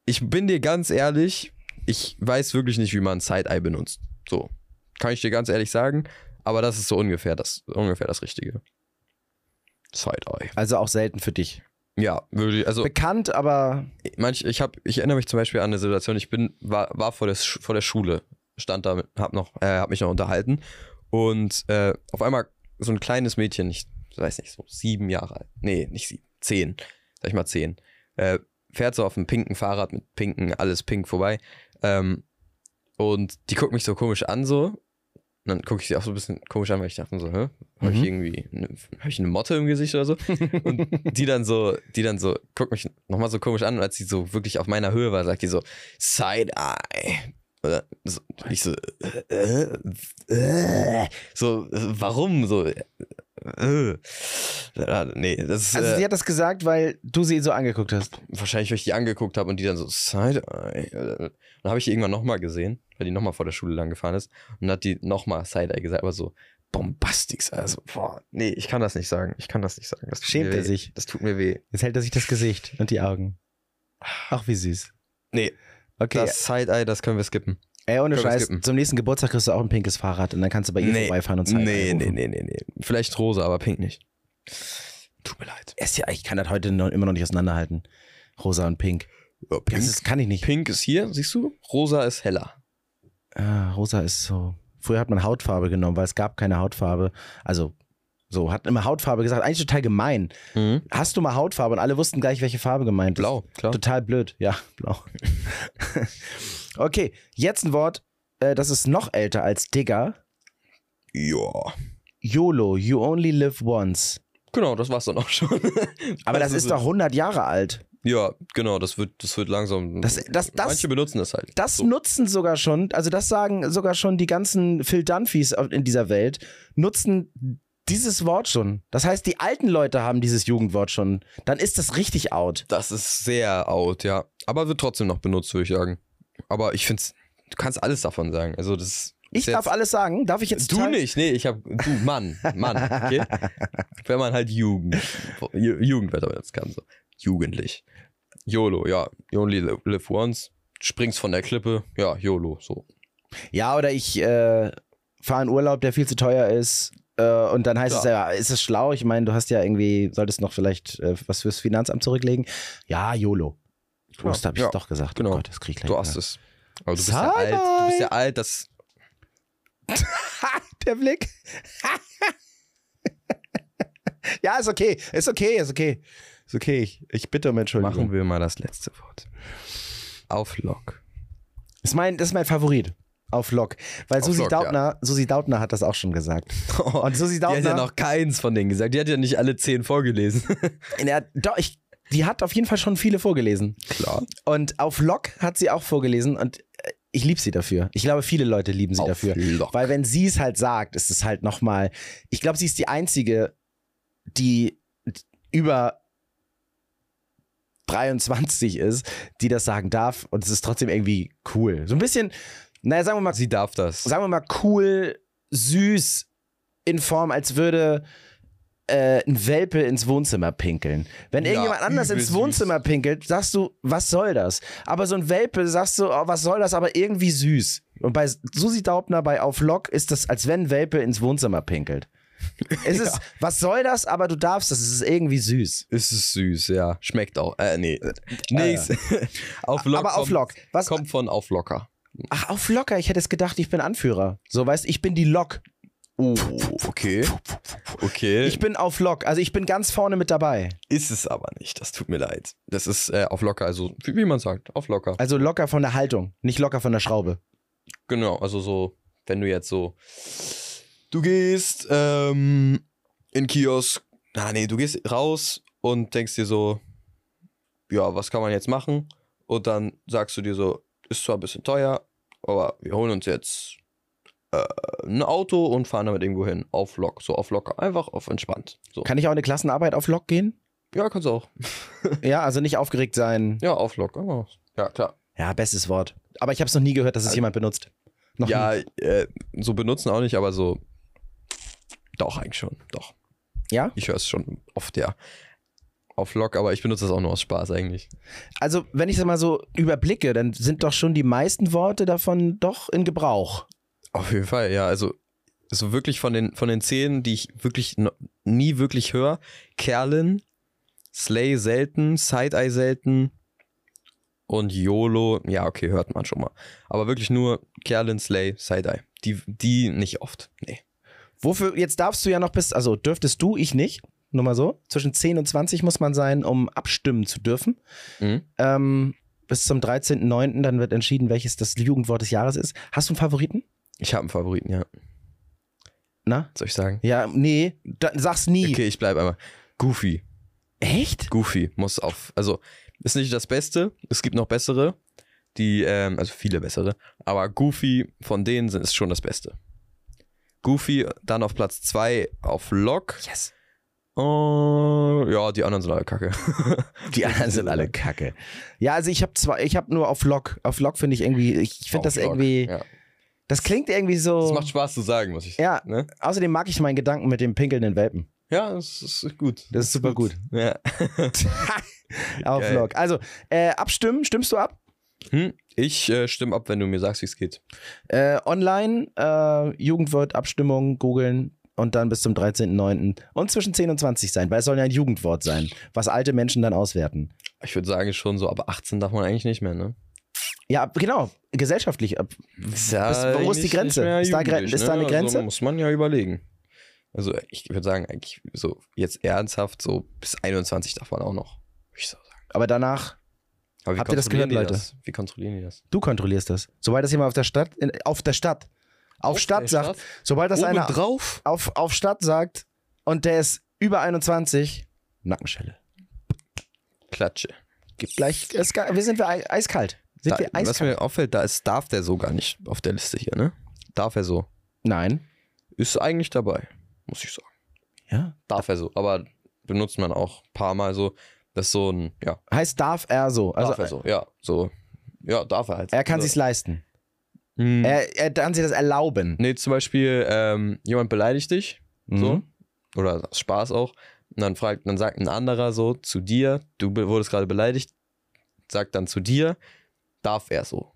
ich bin dir ganz ehrlich, ich weiß wirklich nicht, wie man Side-Eye benutzt. So, kann ich dir ganz ehrlich sagen. Aber das ist so ungefähr das, ungefähr das Richtige. Side-Eye. Also auch selten für dich. Ja, wirklich. Also, Bekannt, aber manch, ich, hab, ich erinnere mich zum Beispiel an eine Situation, ich bin, war, war vor, der, Sch- vor der Schule, stand da, hab, noch, äh, hab mich noch unterhalten und äh, auf einmal so ein kleines Mädchen, ich weiß nicht, so sieben Jahre alt, nee, nicht sieben, zehn, sag ich mal zehn, äh, fährt so auf einem pinken Fahrrad mit pinken, alles pink vorbei ähm, und die guckt mich so komisch an so und dann gucke ich sie auch so ein bisschen komisch an, weil ich dachte so, hä? Habe ich Mhm. irgendwie, eine, hab ich eine Motte im Gesicht oder so? Und die dann so, die dann so, guckt mich nochmal so komisch an und als sie so wirklich auf meiner Höhe war, sagt die so, Side-Eye. Oder so, ich so, äh, äh, so, äh, warum so? Äh, äh, nee, das also äh, sie hat das gesagt, weil du sie so angeguckt hast. wahrscheinlich, weil ich die angeguckt habe und die dann so, Side-Eye. Äh, Dann habe ich die irgendwann nochmal gesehen, weil die nochmal vor der Schule lang gefahren ist und dann hat die nochmal Side-Eye gesagt, aber so bombastisch. Also, boah, nee, ich kann das nicht sagen. Ich kann das nicht sagen. Das Schämt er sich? Das tut mir weh. Jetzt hält er sich das Gesicht und die Augen. Ach, wie süß. Nee, Okay, das Side-Eye, das können wir skippen. Ey, ohne Scheiß, zum nächsten Geburtstag kriegst du auch ein pinkes Fahrrad und dann kannst du bei ihr Nee. vorbeifahren und Zeit Nee, nee, nee, nee, nee. Vielleicht rosa, aber pink nicht. Tut mir leid. Ist ja, ich kann das heute noch, immer noch nicht auseinanderhalten. Rosa und pink. Ja, pink, Das ist, kann ich nicht. pink ist hier, siehst du? Rosa ist heller. Ah, rosa ist so. Früher hat man Hautfarbe genommen, weil es gab keine Hautfarbe. Also, so, hat immer Hautfarbe gesagt. Eigentlich total gemein. Hast du mal Hautfarbe und alle wussten gleich, welche Farbe gemeint ist. Blau, klar. Total blöd. Ja, blau. okay, jetzt ein Wort, äh, das ist noch älter als Digger. Ja. YOLO, you only live once. Genau, das war's dann auch schon. Aber das, ist doch 100 Jahre alt. Ja, genau, das wird, das wird langsam. Das- das- das- Manche benutzen das halt. Das so. nutzen sogar schon, also das sagen sogar schon die ganzen Phil Dunphys in dieser Welt, nutzen dieses Wort schon. Das heißt, die alten Leute haben dieses Jugendwort schon. Dann ist das richtig out. Das ist sehr out, ja. Aber wird trotzdem noch benutzt, würde ich sagen. Aber ich finde, du kannst alles davon sagen. Also das Ich darf jetzt- alles sagen. Darf ich jetzt Du teilen? nicht, nee, ich hab, du, Mann, Mann, okay? Wenn man halt Jugend, Ju- Jugendwörter benutzen kann, so. Jugendlich. YOLO, ja. You only li- live once. Springst von der Klippe, ja, YOLO, so. Ja, oder ich äh, fahre in Urlaub, der viel zu teuer ist. Äh, und dann heißt Ja. es ja, ist es schlau? Ich meine, du hast ja irgendwie, solltest noch vielleicht äh, was fürs Finanzamt zurücklegen. Ja, YOLO. Ja, habe ich ja, doch gesagt. genau. Oh Gott, das krieg ich gleich Du hast es. Aber du bist ja alt. Du bist ja alt, das. Der Blick. ja, ist okay. Ist okay, ist okay. Ist okay. Ich, ich bitte um Entschuldigung. Machen wir mal das letzte Wort. Auf Lock. Ist mein, das ist mein Favorit. Auf Lock. Weil Auf Susi Lock, ja. Dautner, Susi Dautner hat das auch schon gesagt. Und Susi Die hat Dautner. ja noch keins von denen gesagt. Die hat ja nicht alle zehn vorgelesen. Ja, doch, ich, die hat auf jeden Fall schon viele vorgelesen. Klar. Und auf Lock hat sie auch vorgelesen und äh, ich liebe sie dafür. Ich glaube, viele Leute lieben sie Auf dafür. Lock. Weil wenn sie es halt sagt, ist es halt nochmal. Ich glaube, sie ist die Einzige, die über 23 ist, die das sagen darf und es ist trotzdem irgendwie cool. So ein bisschen, naja, sagen wir mal, Sie darf das. sagen wir mal cool, süß in Form, als würde äh, ein Welpe ins Wohnzimmer pinkeln. Wenn Ja, irgendjemand anders ins süß. Wohnzimmer pinkelt, sagst du, was soll das? Aber so ein Welpe sagst du, oh, was soll das? Aber irgendwie süß. Und bei Susi Daubner bei Auf Lock ist das, als wenn ein Welpe ins Wohnzimmer pinkelt. Es ist, was soll das? Aber du darfst das. Es ist irgendwie süß. Es ist süß, ja. Schmeckt auch. Äh, nee. nee. auf Lock. Aber auf kommt, Lock. Was? Kommt von auf locker. Ach, auf Locker. Ich hätte es gedacht, ich bin Anführer. So, weißt ich bin die Lok. Oh, okay. Okay. Ich bin auf Lock. Also ich bin ganz vorne mit dabei. ist es aber nicht. Das tut mir leid. Das ist äh, auf locker, also wie, wie man sagt, auf locker. Also locker von der Haltung, nicht locker von der Schraube. Genau, also so, wenn du jetzt so, du gehst ähm, in Kiosk, ah nee, du gehst raus und denkst dir so, ja, was kann man jetzt machen? Und dann sagst du dir so, ist zwar ein bisschen teuer, aber wir holen uns jetzt äh, ein Auto und fahren damit irgendwo hin. Auf Lock, so auf locker. Einfach auf entspannt. So. Kann ich auch eine Klassenarbeit auf Lock gehen? Ja, kannst du auch. Ja, also nicht aufgeregt sein. Ja, auf Lock. Ja, klar. Ja, bestes Wort. Aber ich habe es noch nie gehört, dass es jemand benutzt. Noch Ja, äh, so benutzen auch nicht, aber so. Doch, eigentlich schon. Doch. Ja? Ich höre es schon oft, ja. Auf Lock, aber ich benutze das auch nur aus Spaß eigentlich. Also, wenn ich es mal so überblicke, dann sind doch schon die meisten Worte davon doch in Gebrauch. Auf jeden Fall, ja. Also, so wirklich von den, von den zehn, die ich wirklich nie wirklich höre: Kerlin, Slay selten, Side-Eye selten und YOLO. Ja, okay, hört man schon mal. Aber wirklich nur Kerlin, Slay, Side-Eye. Die, die nicht oft. Nee. Wofür, jetzt darfst du ja noch bis, also dürftest du, ich nicht, nur mal so, zwischen 10 und 20 muss man sein, um abstimmen zu dürfen. Mhm. Ähm, bis zum 13.09. dann wird entschieden, welches das Jugendwort des Jahres ist. Hast du einen Favoriten? Ich habe einen Favoriten, ja. Na? Soll ich sagen? Ja, nee, da, sag's nie. Okay, ich bleibe einmal. Goofy. Echt? Goofy muss auf. Also, ist nicht das Beste. Es gibt noch bessere. Die, ähm, also viele bessere. Aber Goofy von denen sind, ist schon das Beste. Goofy, dann auf Platz 2 auf Lock. Yes. Oh, ja, die anderen sind alle kacke. Die anderen sind alle kacke. Ja, also ich habe zwar, ich habe nur auf Lock. Auf Lock finde ich irgendwie, ich finde Auf das Lock, irgendwie, Ja. das klingt irgendwie so. Das macht Spaß zu sagen, muss ich Ja. Ne? Außerdem mag ich meinen Gedanken mit dem pinkelnden Welpen. Ja, das ist gut. Das ist super gut. Ja. auf Geil. Lock. Also, äh, abstimmen, stimmst du ab? Hm? Ich äh, stimme ab, wenn du mir sagst, wie es geht. Äh, online, äh, Jugendwort, Abstimmung, googeln und dann bis zum 13.09. und zwischen 10 und 20 sein, weil es soll ja ein Jugendwort sein, was alte Menschen dann auswerten. Ich würde sagen, schon so ab 18 darf man eigentlich nicht mehr, ne? Ja, genau, gesellschaftlich. ab- Ist Bis- wo ist die Grenze? Ist da ist da eine ne? Grenze? Also muss man ja überlegen. Also ich würde sagen, eigentlich so jetzt ernsthaft, so bis 21 darf man auch noch. Ich so sagen. Aber danach, Aber wie Habt ihr das gehört, Leute? Das? Wie kontrollieren die das? du kontrollierst das. Sobald das jemand auf der Stadt, in, auf der Stadt, auf, Stadt sagt, sobald das Oben einer drauf? auf, auf Stadt sagt und der ist über 21, Nackenschelle. Klatsche. Gibt gleich, es, wir sind wir ei- eiskalt. Sind Da, wir was eiskalt? mir auffällt, da ist, darf der so gar nicht auf der Liste hier, ne? Darf er so. Nein. Ist eigentlich dabei, muss ich sagen. Ja. Darf er so. Aber benutzt man auch ein paar Mal so. Das ist so ein, ja, Heißt darf er so. Also darf er so. Ja, so. Ja, darf er halt. er kann also, sich's leisten. Hm. Er, er kann sich das erlauben. Nee, zum Beispiel, ähm, jemand beleidigt dich, so, Mhm. oder aus Spaß auch, und dann fragt, dann sagt ein anderer so zu dir, du wurdest gerade beleidigt, sagt dann zu dir, darf er so.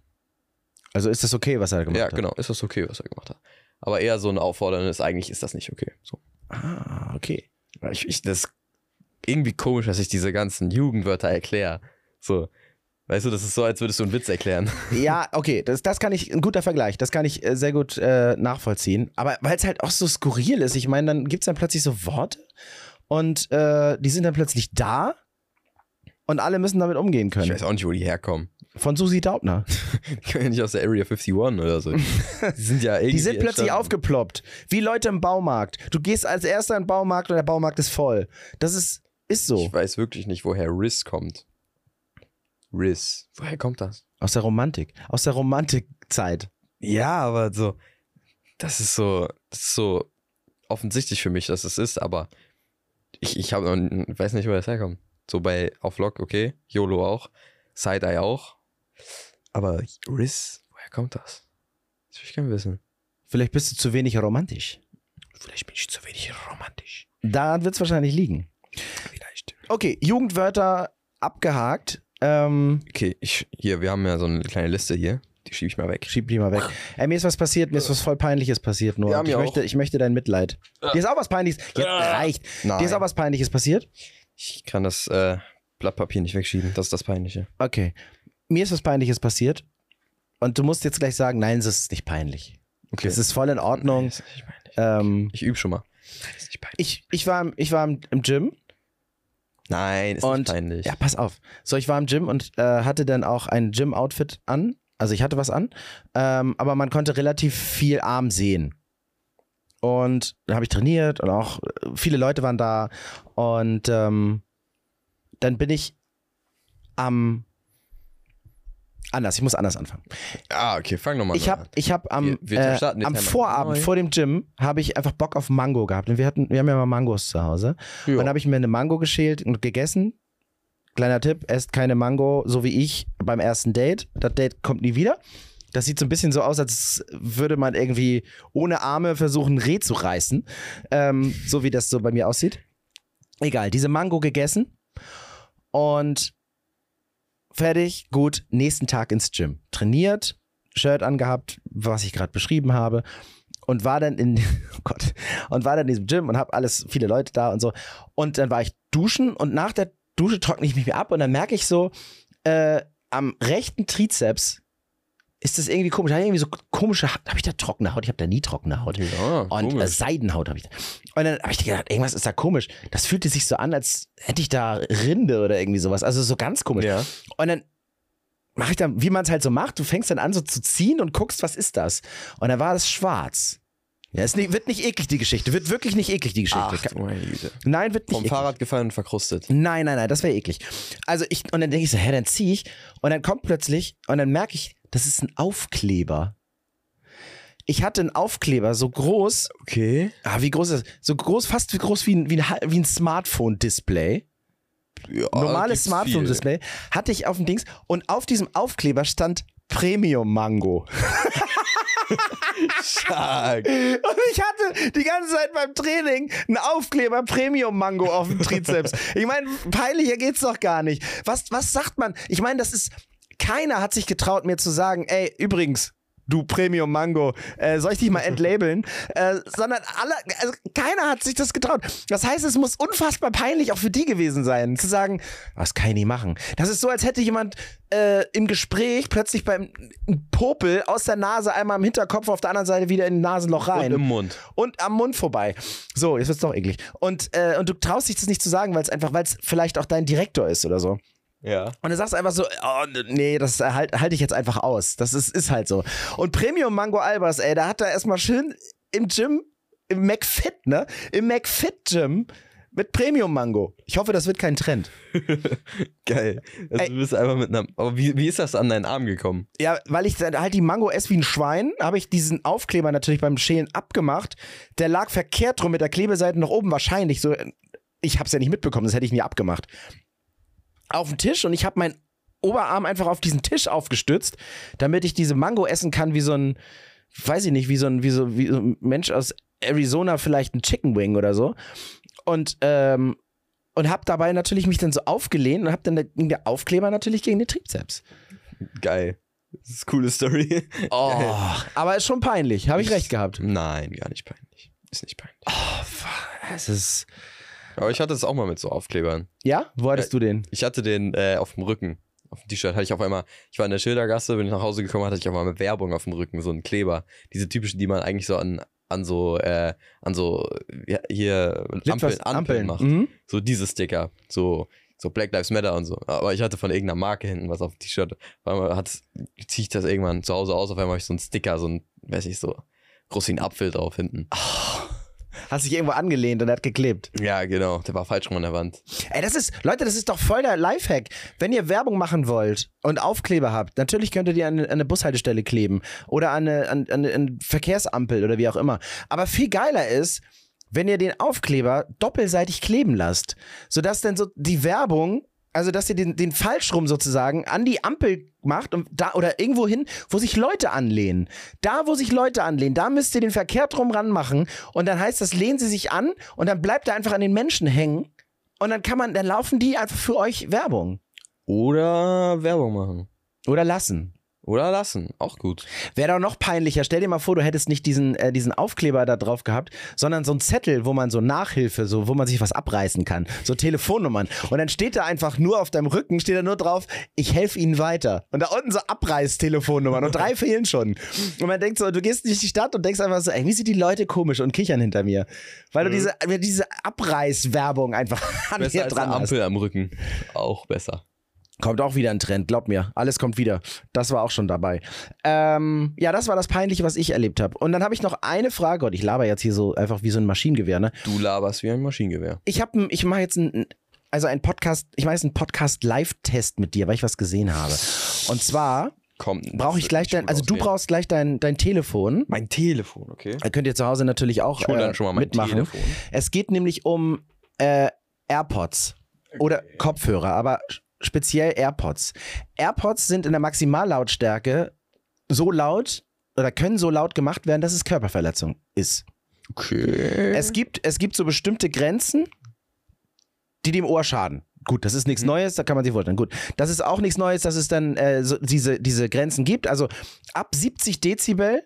Also ist das okay, was er gemacht ja, hat? genau, ist das okay, was er gemacht hat. Aber eher so ein Aufforderndes, eigentlich ist das nicht okay. So. Ah, okay. Ich, ich, das ist irgendwie komisch, dass ich diese ganzen Jugendwörter erkläre. So. Weißt du, das ist so, als würdest du einen Witz erklären. Ja, okay, das, das kann ich, ein guter Vergleich, das kann ich äh, sehr gut äh, nachvollziehen. Aber weil es halt auch so skurril ist, ich meine, dann gibt es dann plötzlich so Worte und äh, die sind dann plötzlich da und alle müssen damit umgehen Ich können. weiß auch nicht, wo die herkommen. Von Susi Daubner. Die kommen ja nicht aus der Area 51 oder so. Die sind ja irgendwie. Die sind plötzlich entstanden. aufgeploppt. Wie Leute im Baumarkt. Du gehst als erster in den Baumarkt und der Baumarkt ist voll. Das ist, ist so. Ich weiß wirklich nicht, woher Riz kommt. Riz. Woher kommt das? Aus der Romantik. Aus der Romantikzeit. Ja, aber so. Das ist so. Das ist so offensichtlich für mich, dass es ist, aber ich, ich hab, noch- weiß nicht, wo das herkommt. So bei Auf Lock, okay. YOLO auch. Side-Eye auch. Aber Riz, woher kommt das? Das will ich gerne wissen. Vielleicht bist du zu wenig romantisch. Vielleicht bin ich zu wenig romantisch. Daran wird es wahrscheinlich liegen. Vielleicht. Okay, Jugendwörter abgehakt. Ähm, Okay, ich, hier, wir haben ja so eine kleine Liste hier. Die schiebe ich mal weg. schieb die mal weg. Ey, mir ist was passiert, mir ist was voll Peinliches passiert nur. Ja, ich, auch. möchte, ich möchte dein Mitleid. Dir ist auch was Peinliches. Jetzt reicht. Nein. Dir ist auch was Peinliches passiert? Ich kann das äh, Blatt Papier nicht wegschieben. Das ist das Peinliche. Okay. Mir ist was Peinliches passiert. Und du musst jetzt gleich sagen, nein, es ist nicht peinlich. Okay. Es ist voll in Ordnung. Das ist nicht peinlich. Ähm, Ich übe schon mal. Nein, ist nicht peinlich. ich, ich war, im- ich war im, im Gym Nein, ist Und- nicht peinlich. Ja, pass auf. So, ich war im Gym und äh, hatte dann auch ein Gym-Outfit an. Also ich hatte was an, ähm, aber man konnte relativ viel Arm sehen. Und dann habe ich trainiert und auch äh, viele Leute waren da. Und ähm, dann bin ich am anders. Ich muss anders anfangen. Ah, okay, fang nochmal Ich habe, ich habe am, Wir- wir äh, am Vorabend neu. vor dem Gym habe ich einfach Bock auf Mango gehabt. Und wir hatten, wir haben ja mal Mangos zu Hause. Und dann habe ich mir eine Mango geschält und gegessen. Kleiner Tipp, esst keine Mango, so wie ich beim ersten Date. Das Date kommt nie wieder. Das sieht so ein bisschen so aus, als würde man irgendwie ohne Arme versuchen, Reh zu reißen. Ähm, so wie das so bei mir aussieht. Egal, diese Mango gegessen und fertig, gut, nächsten Tag ins Gym. Trainiert, Shirt angehabt, was ich gerade beschrieben habe und war dann in oh Gott und war dann in diesem Gym und habe alles viele Leute da und so und dann war ich duschen und nach der Dusche trockne ich mich ab und dann merke ich so äh, am rechten Trizeps ist das irgendwie komisch, habe ich irgendwie so komische habe ich da trockene Haut, ich habe da nie trockene Haut. Ja, Und äh. Seidenhaut habe ich da. Und dann habe ich gedacht, irgendwas ist da komisch. Das fühlte sich so an, als hätte ich da Rinde oder irgendwie sowas. Also so ganz komisch. ja. Und dann mache ich dann, wie man es halt so macht, du fängst dann an so zu ziehen und guckst, was ist das? Und dann war das schwarz. Ja, es wird nicht eklig, die Geschichte. Wird wirklich nicht eklig, die Geschichte. Ach, meine Güte. Nein, wird nicht Vom eklig. Fahrrad gefallen und verkrustet. Nein, nein, nein, das wäre eklig. Also ich, und dann denke ich so, hä, dann ziehe ich. Und dann kommt plötzlich, und dann merke ich, das ist ein Aufkleber. Ich hatte einen Aufkleber so groß, Okay. ah, wie groß ist das? So groß, fast wie groß wie ein, wie ein, ein Smartphone-Display. Ja, normales Smartphone-Display, hatte ich auf dem Dings und auf diesem Aufkleber stand Premium Mango. Stark. Und ich hatte die ganze Zeit beim Training einen Aufkleber Premium Mango auf dem Trizeps. Ich meine, peinlicher geht's doch gar nicht. Was, was sagt man? Ich meine, das ist, keiner hat sich getraut, mir zu sagen, ey, übrigens, du Premium Mango, äh, soll ich dich mal entlabeln? äh, sondern alle, also keiner hat sich das getraut. Das heißt, es muss unfassbar peinlich auch für die gewesen sein, zu sagen, was kann ich nicht machen? Das ist so, als hätte jemand äh, im Gespräch plötzlich beim Popel aus der Nase einmal im Hinterkopf auf der anderen Seite wieder in ein Nasenloch rein. Und im Mund. Und am Mund vorbei. So, jetzt wird's doch eklig. Und, äh, und du traust dich das nicht zu sagen, weil es einfach, weil es vielleicht auch dein Direktor ist oder so. Ja. Und du sagst einfach so, oh, nee, das halte halt ich jetzt einfach aus. Das ist, ist halt so. Und Premium Mango Albers, ey, da hat er erstmal schön im Gym, im McFit, ne? Im McFit Gym mit Premium Mango. Ich hoffe, das wird kein Trend. Geil. Also Ey. du bist einfach mit einer. Aber wie, wie ist das an deinen Arm gekommen? Ja, weil ich halt die Mango esse wie ein Schwein, habe ich diesen Aufkleber natürlich beim Schälen abgemacht. Der lag verkehrt rum mit der Klebeseite nach oben wahrscheinlich. So, ich habe es ja nicht mitbekommen, das hätte ich nie abgemacht. Auf den Tisch und ich habe meinen Oberarm einfach auf diesen Tisch aufgestützt, damit ich diese Mango essen kann wie so ein, weiß ich nicht, wie so ein, wie so, wie so ein Mensch aus Arizona vielleicht ein Chicken Wing oder so. Und ähm, und habe dabei natürlich mich dann so aufgelehnt und habe dann gegen der Aufkleber natürlich gegen den Trizeps. Geil. Das ist eine coole Story. Oh, aber ist schon peinlich. Habe ich recht gehabt. Nein, gar nicht peinlich. Ist nicht peinlich. Oh, es ist. Aber ich hatte es auch mal mit so Aufklebern. Ja? Wo hattest du den? Ich hatte den äh, auf dem Rücken. Auf dem T-Shirt hatte ich auf einmal, ich war in der Schildergasse, bin ich nach Hause gekommen, hatte ich auf einmal Werbung auf dem Rücken, so einen Kleber. Diese typischen, die man eigentlich so an, an so, äh, an so, ja, hier Ampeln, Ampeln macht. Mhm. So diese Sticker. So, so Black Lives Matter und so. Aber ich hatte von irgendeiner Marke hinten was auf dem T-Shirt. Auf einmal hat, ziehe ich das irgendwann zu Hause aus, auf einmal habe ich so einen Sticker, so ein, weiß ich, so Rossin Apfel drauf hinten. Hast dich irgendwo angelehnt und er hat geklebt. Ja, genau. Der war falsch rum an der Wand. Ey, das ist, Leute, das ist doch voll der Lifehack. Wenn ihr Werbung machen wollt und Aufkleber habt, natürlich könnt ihr die an, eine- an eine Bushaltestelle kleben oder an eine, an, an eine Verkehrsampel oder wie auch immer. Aber viel geiler ist, wenn ihr den Aufkleber doppelseitig kleben lasst, sodass dann so die Werbung, also dass ihr den, den falsch rum sozusagen an die Ampel macht und da oder irgendwo hin, wo sich Leute anlehnen. Da, wo sich Leute anlehnen, da müsst ihr den verkehrt rum ranmachen und dann heißt das, lehnen sie sich an und dann bleibt er einfach an den Menschen hängen und dann kann man, dann laufen die einfach für euch Werbung. Oder Werbung machen. Oder lassen. Oder lassen. Auch gut. Wäre doch noch peinlicher. Stell dir mal vor, du hättest nicht diesen, äh, diesen Aufkleber da drauf gehabt, sondern so ein Zettel, wo man so Nachhilfe, so, wo man sich was abreißen kann. So Telefonnummern. Und dann steht da einfach nur auf deinem Rücken, steht da nur drauf, ich helfe Ihnen weiter. Und da unten so Abreißtelefonnummern und drei fehlen schon. Und man denkt so, du gehst durch die Stadt und denkst einfach so, ey, wie sind die Leute komisch und kichern hinter mir. Weil du diese, diese Abreißwerbung einfach an Besser als dran eine hast. Ampel am Rücken. Auch besser. Kommt auch wieder ein Trend, glaub mir. Alles kommt wieder. Das war auch schon dabei. Ähm, ja, das war das Peinliche, was ich erlebt habe. Und dann habe ich noch eine Frage. Und ich laber jetzt hier so einfach wie so ein Maschinengewehr, ne? Du laberst wie ein Maschinengewehr. Ich habe, ich mache jetzt ein, also ein Podcast, ich mache jetzt einen Podcast-Live-Test mit dir, weil ich was gesehen habe. Und zwar brauche ich gleich dein, also du brauchst gleich dein, dein Telefon. mein Telefon, okay? Da könnt ihr zu Hause natürlich auch Ich hol dann äh, schon mal mein mitmachen. Telefon. Es geht nämlich um äh, AirPods oder Kopfhörer, aber speziell AirPods. AirPods sind in der Maximallautstärke so laut oder können so laut gemacht werden, dass es Körperverletzung ist. Okay. Es gibt, es gibt so bestimmte Grenzen, die dem Ohr schaden. Gut, das ist nichts Neues, da kann man sich vorstellen. Gut, das ist auch nichts Neues, dass es dann äh, so diese, diese Grenzen gibt. Also ab 70 Dezibel,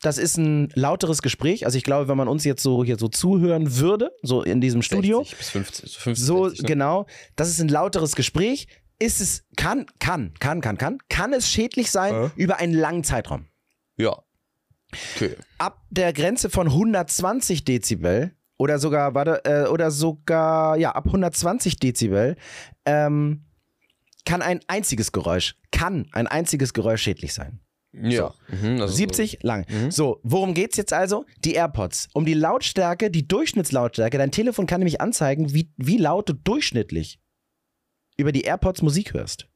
das ist ein lauteres Gespräch. Also ich glaube, wenn man uns jetzt so hier so zuhören würde, so in diesem Studio, 60 bis 50, so 50 so 60, ne? genau, das ist ein lauteres Gespräch. Ist es, kann, kann, kann, kann, kann, kann es schädlich sein Äh? über einen langen Zeitraum. Ja. Okay. ab der Grenze von 120 Dezibel oder sogar, warte, äh, oder sogar, ja, ab 120 Dezibel ähm, kann ein einziges Geräusch, kann ein einziges Geräusch schädlich sein. Ja. Mhm, also 70 lang. Mhm. So, worum geht's jetzt also? Die AirPods. Um die Lautstärke, die Durchschnittslautstärke. Dein Telefon kann nämlich anzeigen, wie, wie laut du durchschnittlich über die AirPods Musik hörst.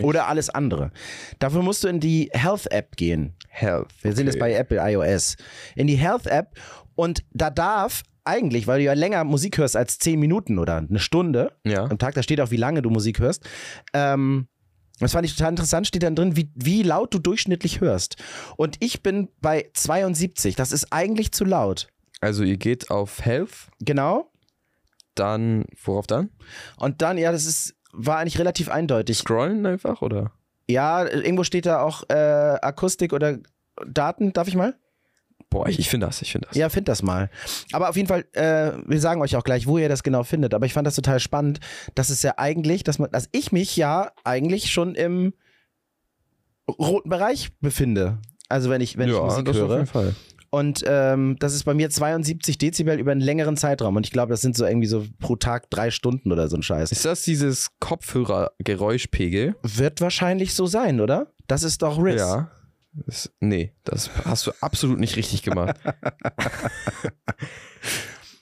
Oder alles andere. Dafür musst du in die Health-App gehen. Health. Wir sind jetzt okay. bei Apple iOS. In die Health App und da darf eigentlich, weil du ja länger Musik hörst als 10 Minuten oder eine Stunde Ja. am Tag, da steht auch, wie lange du Musik hörst. Ähm, das fand ich total interessant, steht dann drin, wie, wie laut du durchschnittlich hörst. Und ich bin bei 72. Das ist eigentlich zu laut. Also ihr geht auf Health, Genau. dann, worauf dann? Und dann, ja, das ist, war eigentlich relativ eindeutig. Scrollen einfach, oder? Ja, irgendwo steht da auch äh, Akustik oder Daten, darf ich mal? Boah, ich, ich finde das, ich finde das. Ja, find das mal. Aber auf jeden Fall, äh, wir sagen euch auch gleich, wo ihr das genau findet. Aber ich fand das total spannend, dass es ja eigentlich, dass man, dass ich mich ja eigentlich schon im roten Bereich befinde. Also wenn ich, wenn ich Musik das auf höre. jeden Fall. Und ähm, das ist bei mir 72 Dezibel über einen längeren Zeitraum. Und ich glaube, das sind so irgendwie so pro Tag drei Stunden oder so ein Scheiß. Ist das dieses Kopfhörer-Geräuschpegel? Wird wahrscheinlich so sein, oder? Das ist doch Riz. Ja. Das, nee, das hast du absolut nicht richtig gemacht.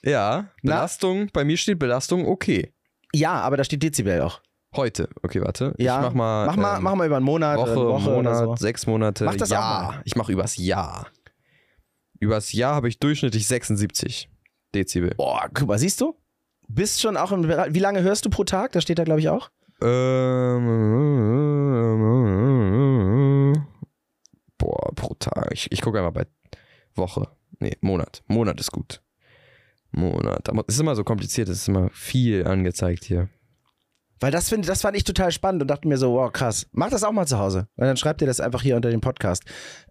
ja, Na? Belastung, bei mir steht Belastung okay. Ja, aber da steht Dezibel auch. Heute. Okay, warte. Ja, ich mach mal, mach mal, ähm, mach mal über einen Monat Woche, eine Woche Monat, so. sechs Monate. Mach das mal. Ich mache übers Jahr. Übers Jahr habe ich durchschnittlich 76 Dezibel. Boah, guck mal, siehst du? Bist schon auch im. Wie lange hörst du pro Tag? Das steht da, glaube ich, auch. Ähm, boah, pro Tag. Ich, ich gucke einmal bei Woche. Nee, Monat. Monat ist gut. Monat. Es ist immer so kompliziert, es ist immer viel angezeigt hier. Weil das, find, das fand ich total spannend und dachte mir so, wow, krass. Mach das auch mal zu Hause. Und dann schreibt ihr das einfach hier unter dem Podcast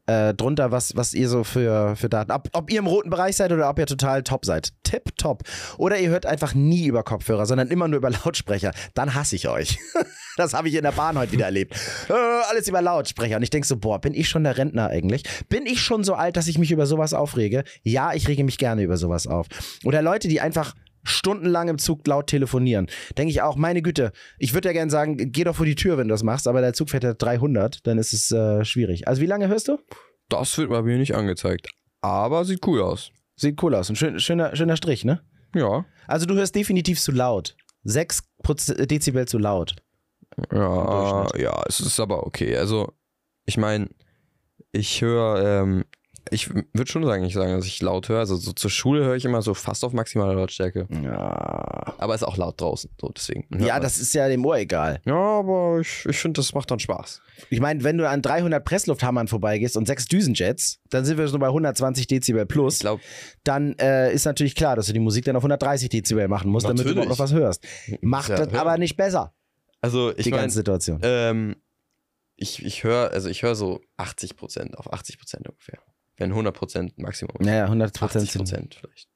äh, drunter, was, was ihr so für, für Daten. Ob, ob ihr im roten Bereich seid oder ob ihr total top seid. Tipp top. Oder ihr hört einfach nie über Kopfhörer, sondern immer nur über Lautsprecher. Dann hasse ich euch. das habe ich in der Bahn heute wieder erlebt. Äh, alles über Lautsprecher. Und ich denke so, boah, bin ich schon der Rentner eigentlich? Bin ich schon so alt, dass ich mich über sowas aufrege? Ja, ich rege mich gerne über sowas auf. Oder Leute, die einfach stundenlang im Zug laut telefonieren. Denke ich auch, meine Güte, ich würde ja gerne sagen, geh doch vor die Tür, wenn du das machst, aber der Zug fährt ja 300, dann ist es äh, schwierig. Also wie lange hörst du? Das wird bei mir nicht angezeigt. Aber sieht cool aus. Sieht cool aus. Ein schön, schöner, schöner Strich, ne? Ja. Also du hörst definitiv zu laut. 6 Dezibel zu laut. Ja, ja, es ist aber okay. Also, ich meine, ich höre ähm, ich würde schon sagen, ich sagen, dass ich laut höre. Also so zur Schule höre ich immer so fast auf maximaler Lautstärke. Ja. Aber ist auch laut draußen, so deswegen. Ja, das ist ja dem Ohr egal. Ja, aber ich, ich finde, das macht dann Spaß. Ich meine, wenn du an 300 Presslufthammern vorbeigehst und sechs Düsenjets, dann sind wir schon bei 120 Dezibel plus. Ich glaube, dann äh, ist natürlich klar, dass du die Musik dann auf 130 Dezibel machen musst, damit du Natürlich. noch was hörst. Macht Ja, das aber nicht besser, also ich die meine, ganze Situation. ähm, ich, ich höre, also ich höre so 80 Prozent, auf 80 Prozent ungefähr. Wenn 100 Prozent Maximum. naja, 100 80 Prozent. Prozent vielleicht.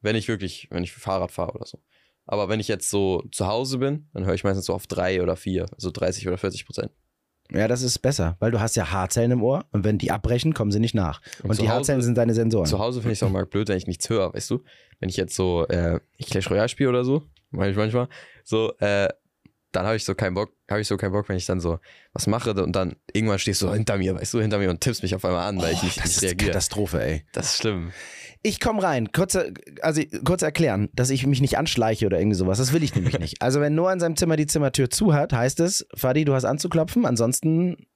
Wenn ich wirklich, wenn ich Fahrrad fahre oder so. Aber wenn ich jetzt so zu Hause bin, dann höre ich meistens so auf drei oder vier, also 30 oder 40 Prozent. Ja, das ist besser, weil du hast ja Haarzellen im Ohr und wenn die abbrechen, kommen sie nicht nach. Und, Und die Hause- Haarzellen sind deine Sensoren. Zu Hause finde ich es auch mal blöd, wenn ich nichts höre, weißt du? Wenn ich jetzt so, äh, ich Clash Royale spiele oder so, mache ich manchmal, so, äh, dann habe ich so keinen Bock, habe ich so keinen Bock, wenn ich dann so was mache und dann irgendwann stehst du hinter mir, weißt du, hinter mir und tippst mich auf einmal an, weil ich nicht, das nicht ist reagiere. Katastrophe, ey. Das ist schlimm. Ich komme rein, kurze, also kurz erklären, dass ich mich nicht anschleiche oder irgendwie sowas. Das will ich nämlich nicht. Also wenn Noah in seinem Zimmer die Zimmertür zu hat, heißt es, Fadi, du hast anzuklopfen, ansonsten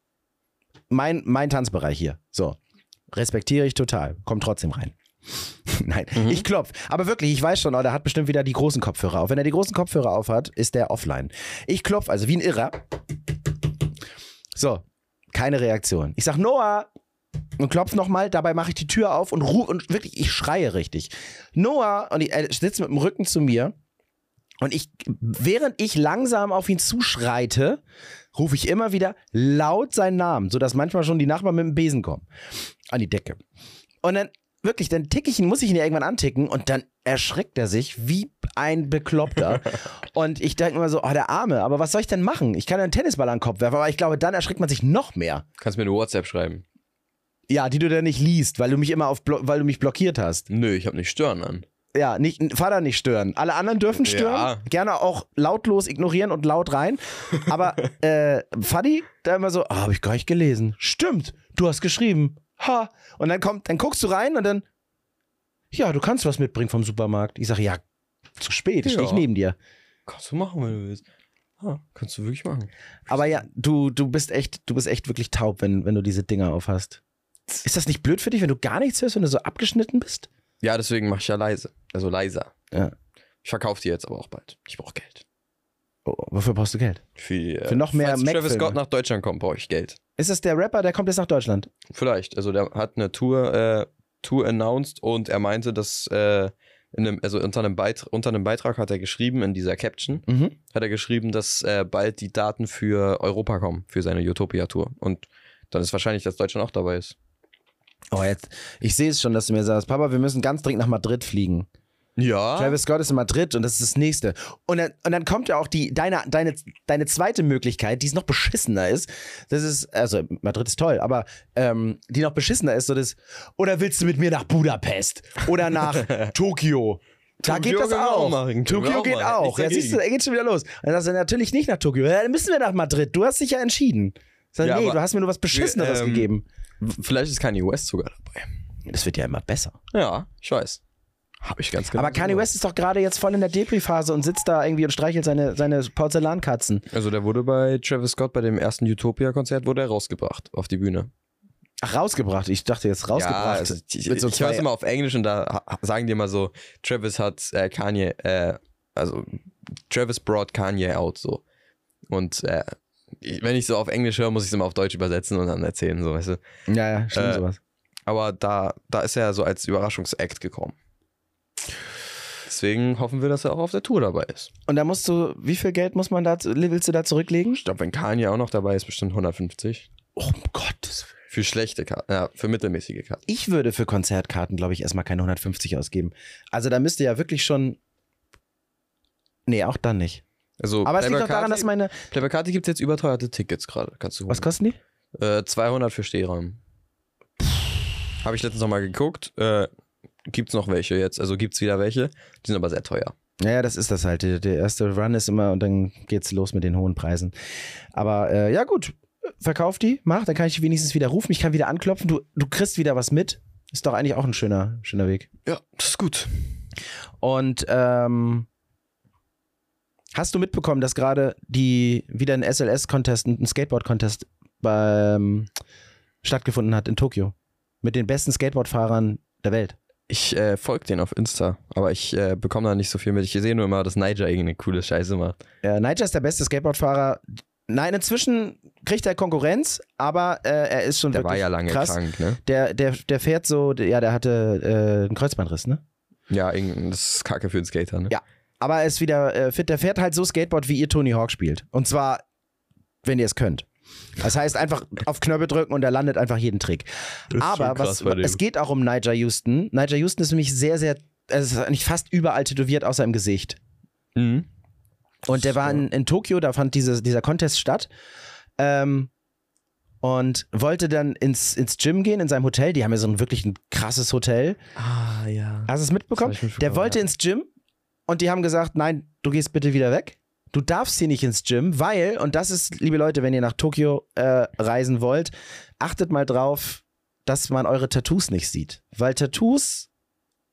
mein, mein Tanzbereich hier. So. Respektiere ich total. Komm trotzdem rein. Nein, ich klopf. Aber wirklich, ich weiß schon, oh, der hat bestimmt wieder die großen Kopfhörer auf. Wenn er die großen Kopfhörer auf hat, ist der offline. Ich klopf also wie ein Irrer. So, keine Reaktion. Ich sag Noah und klopf nochmal, dabei mache ich die Tür auf und rufe und wirklich, ich schreie richtig. Noah und ich, er sitzt mit dem Rücken zu mir und ich, während ich langsam auf ihn zuschreite, rufe ich immer wieder laut seinen Namen, sodass manchmal schon die Nachbarn mit dem Besen kommen. An die Decke. Und dann, wirklich, dann ticke ich ihn, muss ich ihn ja irgendwann anticken und dann erschreckt er sich wie ein Bekloppter. und ich denke immer so, oh, der Arme, aber was soll ich denn machen? Ich kann einen Tennisball an den Kopf werfen, aber ich glaube, dann erschreckt man sich noch mehr. Kannst mir eine WhatsApp schreiben. Ja, die du dann nicht liest, weil du mich immer auf, weil du mich blockiert hast. Nö, ich habe nicht stören an. Ja, nicht, Vater nicht stören. Alle anderen dürfen stören. Ja. Gerne auch lautlos ignorieren und laut rein. Aber äh, Fadi, da immer so, ah, habe ich gar nicht gelesen. Stimmt, du hast geschrieben. Ha. Und dann kommt, dann guckst du rein und dann, ja, du kannst was mitbringen vom Supermarkt. Ich sage, ja, zu spät, ich Ja. stehe ich neben dir. Kannst du machen, wenn du willst. Ah, kannst du wirklich machen. Aber ja, du, du bist echt, du bist echt wirklich taub, wenn, wenn du diese Dinger aufhast. Ist das nicht blöd für dich, wenn du gar nichts hörst, wenn du so abgeschnitten bist? Ja, deswegen mache ich ja leise. Also leiser. Ja. Ich verkaufe die jetzt aber auch bald. Ich brauche Geld. Oh, wofür brauchst du Geld? Für, äh, Für noch mehr falls Travis Mac-Filme. Scott nach Deutschland kommt, brauche ich Geld. Ist das der Rapper, der kommt jetzt nach Deutschland? Vielleicht. Also der hat eine Tour, äh, Tour announced und er meinte, dass äh, in einem, also unter einem, unter einem Beitrag hat er geschrieben, in dieser Caption, Mhm. hat er geschrieben, dass äh, bald die Daten für Europa kommen, für seine Utopia-Tour. Und dann ist wahrscheinlich, dass Deutschland auch dabei ist. Oh, jetzt, ich sehe es schon, dass du mir sagst, Papa, wir müssen ganz dringend nach Madrid fliegen. Ja. Travis Scott ist in Madrid und das ist das nächste. Und dann, und dann kommt ja auch die, deine, deine, deine zweite Möglichkeit, die es noch beschissener ist. Das ist, also Madrid ist toll, aber ähm, die noch beschissener ist, so das, oder willst du mit mir nach Budapest? Oder nach Tokio? Da Tokio geht das auch. Tokio auch geht machen. auch. Ja, siehst du, da geht schon wieder los. Und dann sagst du natürlich nicht nach Tokio. Ja, dann müssen wir nach Madrid. Du hast dich ja entschieden. Sag, Ja, nee, du hast mir nur was Beschisseneres ähm, gegeben. Vielleicht ist Kanye West sogar dabei. Das wird ja immer besser. Ja, ich weiß. Habe ich ganz genau. Aber Kanye West ist doch gerade jetzt voll in der Depri-Phase und sitzt da irgendwie und streichelt seine, seine Porzellankatzen. Also der wurde bei Travis Scott bei dem ersten Utopia-Konzert wurde er rausgebracht auf die Bühne. Ach, rausgebracht. Ich dachte jetzt rausgebracht. Ja, also ich so ich höre es immer auf Englisch und da sagen die immer so, Travis hat äh, Kanye, äh, also Travis brought Kanye out so. Und äh, ich- wenn ich so auf Englisch höre, muss ich es immer auf Deutsch übersetzen und dann erzählen, so weißt du. ja, ja, stimmt äh, sowas. Aber da, da ist er so als Überraschungsact gekommen. Deswegen hoffen wir, dass er auch auf der Tour dabei ist. Und da musst du, wie viel Geld muss man da, willst du da zurücklegen? Ich glaube, wenn Kanye auch noch dabei ist, bestimmt 150. Oh, um Gottes Willen. Für schlechte Karten, ja, für mittelmäßige Karten. Ich würde für Konzertkarten, glaube ich, erstmal keine 150 ausgeben. Also da müsste ja wirklich schon. Nee, auch dann nicht. Also Aber es liegt doch daran, dass meine. Playboy Carti gibt es jetzt überteuerte Tickets gerade. Kannst du Was kosten die? Äh, 200 für Stehraum. Habe ich letztens nochmal geguckt. Äh, gibt's noch welche jetzt? Also gibt's wieder welche. Die sind aber sehr teuer. Naja, das ist das halt. Der, erste Run ist immer und dann geht's los mit den hohen Preisen. Aber äh, ja, gut. Verkauf die, mach, dann kann ich die wenigstens wieder rufen. Ich kann wieder anklopfen. Du, du kriegst wieder was mit. Ist doch eigentlich auch ein schöner, schöner Weg. Ja, das ist gut. Und ähm, hast du mitbekommen, dass gerade die wieder ein SLS-Contest, ein Skateboard-Contest beim stattgefunden hat in Tokio? Mit den besten Skateboardfahrern der Welt. Ich äh, folge den auf Insta, aber ich äh, bekomme da nicht so viel mit. Ich sehe nur immer, dass Niger irgendeine coole Scheiße macht. Äh, Nigel ist der beste Skateboardfahrer. Nein, inzwischen kriegt er Konkurrenz, aber äh, er ist schon Der wirklich war ja lange krass. krank, ne? Der, der, der fährt so, ja, der hatte äh, einen Kreuzbandriss, ne? Ja, das ist kacke für einen Skater, ne? Ja. Aber er ist wieder äh, fit. Der fährt halt so Skateboard, wie ihr Tony Hawk spielt. Und zwar, wenn ihr es könnt. Das heißt, einfach auf Knöpfe drücken und er landet einfach jeden Trick. Aber was, es geht auch um Niger Houston. Niger Houston ist nämlich sehr, sehr, also ist eigentlich fast überall tätowiert, außer im Gesicht. Mhm. Und der war in, in Tokio, da fand diese, dieser Contest statt. Ähm, und wollte dann ins, ins Gym gehen, in seinem Hotel. Die haben ja so ein wirklich ein krasses Hotel. Ah, ja. Hast du es mitbekommen? Ich Der mitbekommen, wollte ja. ins Gym und die haben gesagt, nein, du gehst bitte wieder weg. Du darfst hier nicht ins Gym, weil, und das ist, liebe Leute, wenn ihr nach Tokio äh, reisen wollt, achtet mal drauf, dass man eure Tattoos nicht sieht. Weil Tattoos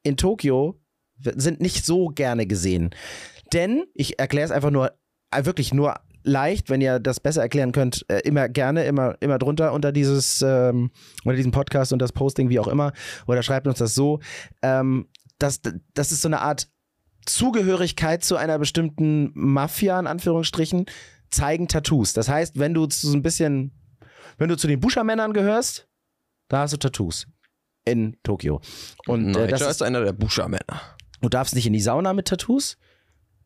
in Tokio sind nicht so gerne gesehen. Denn, ich erkläre es einfach nur, äh, wirklich nur leicht, wenn ihr das besser erklären könnt, äh, immer gerne, immer, immer drunter unter dieses, ähm, unter diesem Podcast und das Posting, wie auch immer, oder schreibt uns das so. Ähm, das, das ist so eine Art Zugehörigkeit zu einer bestimmten Mafia, in Anführungsstrichen, zeigen Tattoos. Das heißt, wenn du zu so ein bisschen, wenn du zu den Buschermännern gehörst, da hast du Tattoos. In Tokio. Und äh, das ist, einer der Buscher-Männer. du darfst nicht in die Sauna mit Tattoos.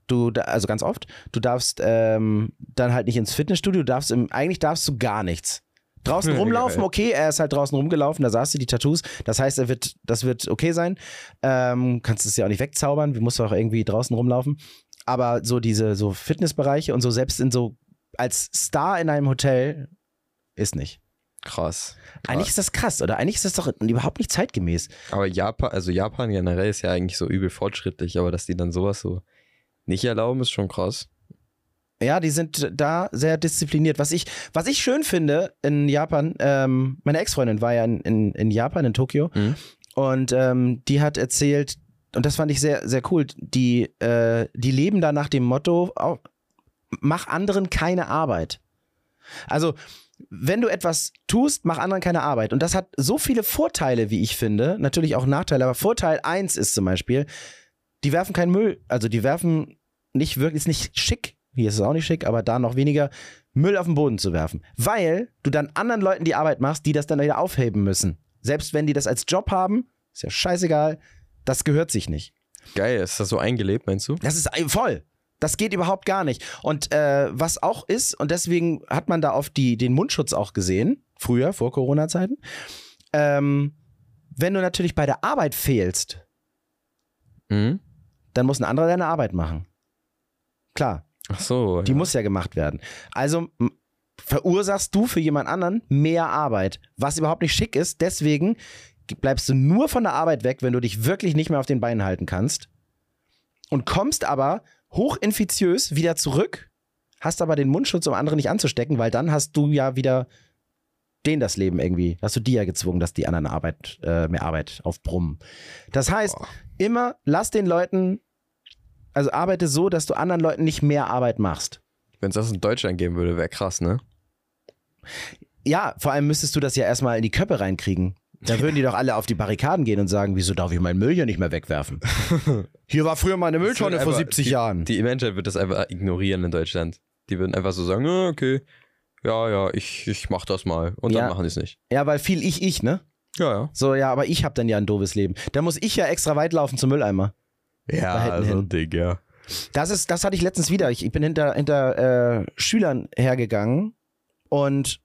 Du, also ganz oft. Du darfst ähm, dann halt nicht ins Fitnessstudio. Du darfst im, eigentlich darfst du gar nichts. Draußen rumlaufen, okay, er ist halt draußen rumgelaufen, da sahst du die Tattoos. Das heißt, er wird, das wird okay sein. Ähm, kannst es ja auch nicht wegzaubern, du musst auch irgendwie draußen rumlaufen. Aber so diese so Fitnessbereiche und so selbst in so als Star in einem Hotel ist nicht. Krass. Eigentlich ist das krass, oder? Eigentlich ist das doch überhaupt nicht zeitgemäß. Aber Japan, also Japan generell ist ja eigentlich so übel fortschrittlich, aber dass die dann sowas so nicht erlauben, ist schon krass. Ja, die sind da sehr diszipliniert. Was ich, was ich schön finde in Japan, ähm, meine Ex-Freundin war ja in, in, in Japan, in Tokio, Mhm. und ähm, die hat erzählt, und das fand ich sehr, sehr cool, die, äh, die leben da nach dem Motto, mach anderen keine Arbeit. Also, wenn du etwas tust, mach anderen keine Arbeit. Und das hat so viele Vorteile, wie ich finde. Natürlich auch Nachteile, aber Vorteil eins ist zum Beispiel, die werfen keinen Müll. Also die werfen nicht wirklich, ist nicht schick, hier ist es auch nicht schick, aber da noch weniger, Müll auf den Boden zu werfen. Weil du dann anderen Leuten die Arbeit machst, die das dann wieder aufheben müssen. Selbst wenn die das als Job haben, ist ja scheißegal, das gehört sich nicht. Geil, ist das so eingelebt, meinst du? Das ist voll. Das geht überhaupt gar nicht. Und äh, was auch ist, und deswegen hat man da auf die, den Mundschutz auch gesehen, früher, vor Corona-Zeiten, ähm, wenn du natürlich bei der Arbeit fehlst, Mhm. dann muss ein anderer deine Arbeit machen. Klar, Ach so. die ja. muss ja gemacht werden. Also verursachst du für jemand anderen mehr Arbeit, was überhaupt nicht schick ist. Deswegen bleibst du nur von der Arbeit weg, wenn du dich wirklich nicht mehr auf den Beinen halten kannst. Und kommst aber hochinfiziös wieder zurück, hast aber den Mundschutz, um andere nicht anzustecken, weil dann hast du ja wieder denen das Leben irgendwie, hast du die ja gezwungen, dass die anderen Arbeit, äh, mehr Arbeit aufbrummen. Das heißt, Boah. immer lass den Leuten, also arbeite so, dass du anderen Leuten nicht mehr Arbeit machst. Wenn es das in Deutschland geben würde, wäre krass, ne? Ja, vor allem müsstest du das ja erstmal in die Köpfe reinkriegen. Da würden die doch alle auf die Barrikaden gehen und sagen, wieso darf ich meinen Müll hier nicht mehr wegwerfen? Hier war früher mal eine Mülltonne vor Einfach 70 die, Jahren. Die Menschheit wird das einfach ignorieren in Deutschland. Die würden einfach so sagen, ah, okay, ja, ja, ich, ich mach das mal. Und Ja. dann machen die es nicht. Ja, weil viel ich, ich, ne? Ja, ja. So, ja, aber ich habe dann ja ein doofes Leben. Da muss ich ja extra weit laufen zum Mülleimer. Ja, so ein Ding, ja. Das ist, das hatte ich letztens wieder. Ich, ich bin hinter, hinter äh, Schülern hergegangen und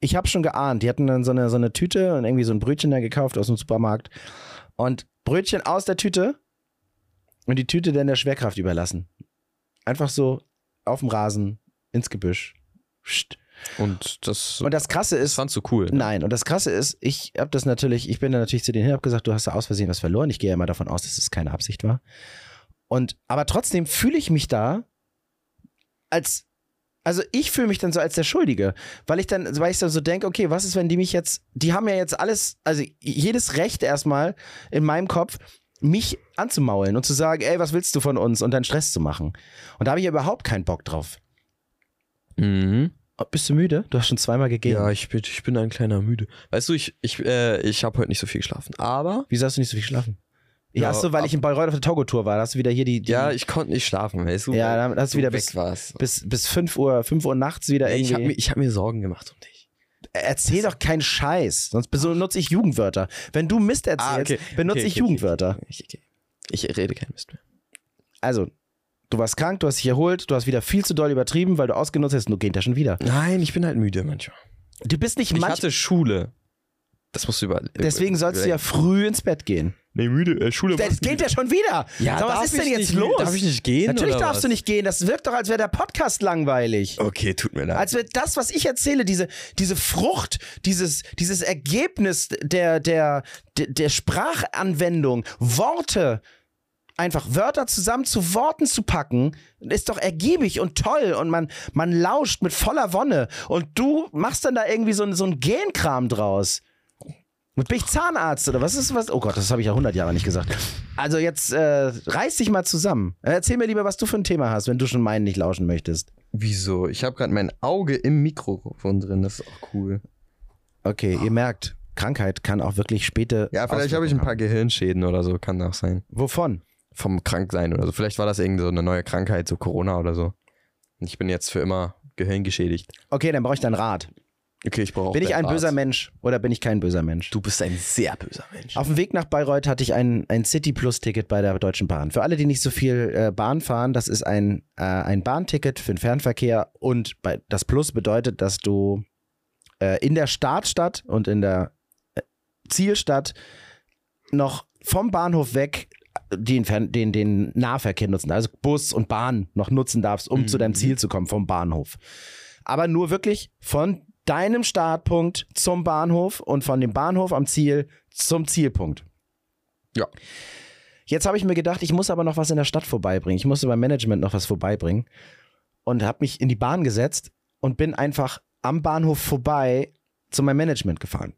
ich habe schon geahnt. Die hatten dann so eine, so eine Tüte und irgendwie so ein Brötchen da gekauft aus dem Supermarkt. Und Brötchen aus der Tüte und die Tüte dann der Schwerkraft überlassen. Einfach so auf dem Rasen, ins Gebüsch. Psst. Und das, Und das Krasse ist, fandst du cool. ne? Nein, und das Krasse ist, ich habe das natürlich, ich bin da natürlich zu denen hin, habe gesagt, du hast da aus Versehen was verloren. Ich gehe ja immer davon aus, dass es keine Absicht war. Und aber trotzdem fühle ich mich da als, also ich fühle mich dann so als der Schuldige, weil ich dann, weil ich dann so denke, okay, was ist, wenn die mich jetzt, die haben ja jetzt alles, also jedes Recht erstmal in meinem Kopf, mich anzumaulen und zu sagen, ey, was willst du von uns und dann Stress zu machen. Und da habe ich überhaupt keinen Bock drauf. Mhm. Oh, Bist du müde? Du hast schon zweimal gegeben. Ja, ich bin, ich bin ein kleiner müde. Weißt du, ich, ich, äh, ich habe heute nicht so viel geschlafen. Aber, Wieso hast du nicht so viel geschlafen? Ja, hast du, weil ab- ich in Bayreuth auf der Togo-Tour war. Da hast du wieder hier die, die ja, ich konnte nicht schlafen, weißt du? Ja, dann hast du wieder bis- warst. bis, bis 5 Uhr, 5 Uhr nachts wieder Nee, ich irgendwie. habe mir, ich hab mir Sorgen gemacht um dich. Erzähl doch keinen Scheiß, sonst benutze ich Jugendwörter. Wenn du Mist erzählst, benutze Ah, Okay, ich okay, Jugendwörter. Okay, okay, okay. Ich rede kein Mist mehr. Also, du warst krank, du hast dich erholt, du hast wieder viel zu doll übertrieben, weil du ausgenutzt hast, und du geht ja schon wieder. Nein, ich bin halt müde manchmal. Du bist nicht Ich manch, hatte Schule. Das musst du über. deswegen sollst du ja früh ins Bett gehen. Nee, müde. Äh, Schule. Das geht ja schon wieder. Ja, Sag, was darf ist denn ich jetzt nicht, los? Darf ich nicht gehen? Natürlich oder darfst was? du nicht gehen. Das wirkt doch, als wäre der Podcast langweilig. Okay, tut mir leid. Als wäre das, was ich erzähle, diese, diese Frucht, dieses, dieses Ergebnis der, der, der, der Sprachanwendung, Worte, einfach Wörter zusammen zu Worten zu packen, ist doch ergiebig und toll und man, man lauscht mit voller Wonne und du machst dann da irgendwie so, so ein Genkram draus. Und bin ich Zahnarzt oder was ist was? Oh Gott, das habe ich ja 100 Jahre nicht gesagt. Also jetzt äh, reiß dich mal zusammen. Erzähl mir lieber, was du für ein Thema hast, wenn du schon meinen nicht lauschen möchtest. Wieso? Ich habe gerade mein Auge im Mikrofon drin. Das ist auch cool. Okay, ihr merkt, Krankheit kann auch wirklich späte. Ja, vielleicht habe ich ein paar Gehirnschäden oder so. Kann auch sein. Wovon? Vom Kranksein oder so. Vielleicht war das irgend so eine neue Krankheit, so Corona oder so. Und ich bin jetzt für immer gehirngeschädigt. Okay, dann brauche ich deinen Rat. Okay, ich brauche Bin ich ein Rat. böser Mensch oder bin ich kein böser Mensch? Du bist ein sehr böser Mensch. Auf dem Weg nach Bayreuth hatte ich ein, ein City Plus Ticket bei der Deutschen Bahn. Für alle, die nicht so viel äh, Bahn fahren, das ist ein, äh, ein Bahnticket für den Fernverkehr und bei, das Plus bedeutet, dass du äh, in der Startstadt und in der äh, Zielstadt noch vom Bahnhof weg den, den, den Nahverkehr nutzen, also Bus und Bahn noch nutzen darfst, um Mhm. zu deinem Ziel zu kommen vom Bahnhof. Aber nur wirklich von deinem Startpunkt zum Bahnhof und von dem Bahnhof am Ziel zum Zielpunkt. Ja. Jetzt habe ich mir gedacht, ich muss aber noch was in der Stadt vorbeibringen. Ich musste beim Management noch was vorbeibringen und habe mich in die Bahn gesetzt und bin einfach am Bahnhof vorbei zu meinem Management gefahren.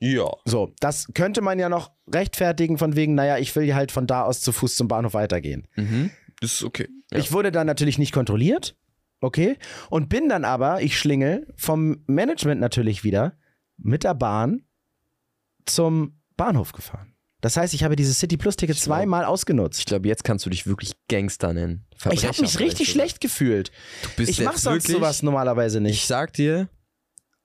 Ja. So, das könnte man ja noch rechtfertigen von wegen, naja, ich will halt von da aus zu Fuß zum Bahnhof weitergehen. Mhm. Das ist okay. Ja. Ich wurde dann natürlich nicht kontrolliert, okay, und bin dann aber, ich schlingel, vom Management natürlich wieder mit der Bahn zum Bahnhof gefahren. Das heißt, ich habe dieses City Plus Ticket Ich glaub- zweimal ausgenutzt. ich glaube, jetzt kannst du dich wirklich Gangster nennen. Ich habe Verbrecher mich richtig schlecht gefühlt. Du bist Ich mache sonst wirklich- sowas normalerweise Ich nicht. sag dir,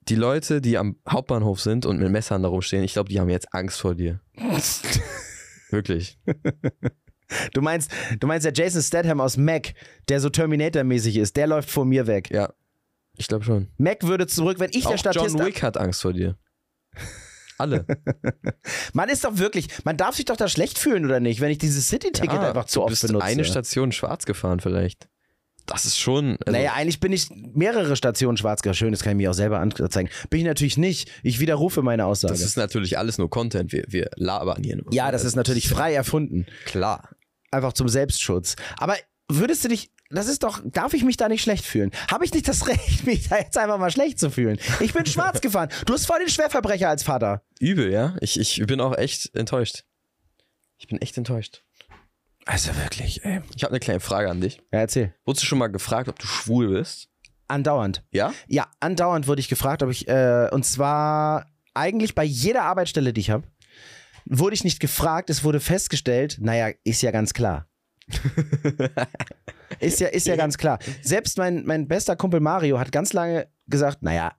die Leute, die am Hauptbahnhof sind und mit Messern da rumstehen, ich glaube, die haben jetzt Angst vor dir. Wirklich. Du meinst, du meinst der Jason Statham aus Mac, der so Terminator-mäßig ist, der läuft vor mir weg. Ja. Ich glaube schon. Mac würde zurück, wenn ich der Auch Statist John Wick hat Angst vor dir. Alle. Man ist doch wirklich, man darf sich doch da schlecht fühlen oder nicht, wenn ich dieses City-Ticket Ja, einfach zu du oft bist benutze. eine Station schwarz gefahren vielleicht. Das ist schon. Also, naja, eigentlich bin ich mehrere Stationen schwarz gefahren. Schön, das kann ich mir auch selber anzeigen. Bin ich natürlich nicht. Ich widerrufe meine Aussage. das ist natürlich alles nur Content. Wir, wir labern hier nur. ja, das ist natürlich frei erfunden. Klar. Einfach zum Selbstschutz. Aber würdest du dich, das ist doch, darf ich mich da nicht schlecht fühlen? Habe ich nicht das Recht, mich da jetzt einfach mal schlecht zu fühlen? Ich bin schwarz gefahren. Du hast voll den Schwerverbrecher als Vater. Übel, ja. Ich, ich bin auch echt enttäuscht. Ich bin echt enttäuscht. Also wirklich, ey. Ich habe eine kleine Frage an dich. Ja, erzähl. Wurdest du schon mal gefragt, ob du schwul bist? Andauernd. Ja? Ja, andauernd wurde ich gefragt, ob ich, äh, und zwar eigentlich bei jeder Arbeitsstelle, die ich habe, wurde ich nicht gefragt, es wurde festgestellt, naja, ist ja ganz klar. ist ja, ist ja ganz klar. Selbst mein, mein bester Kumpel Mario hat ganz lange gesagt, naja,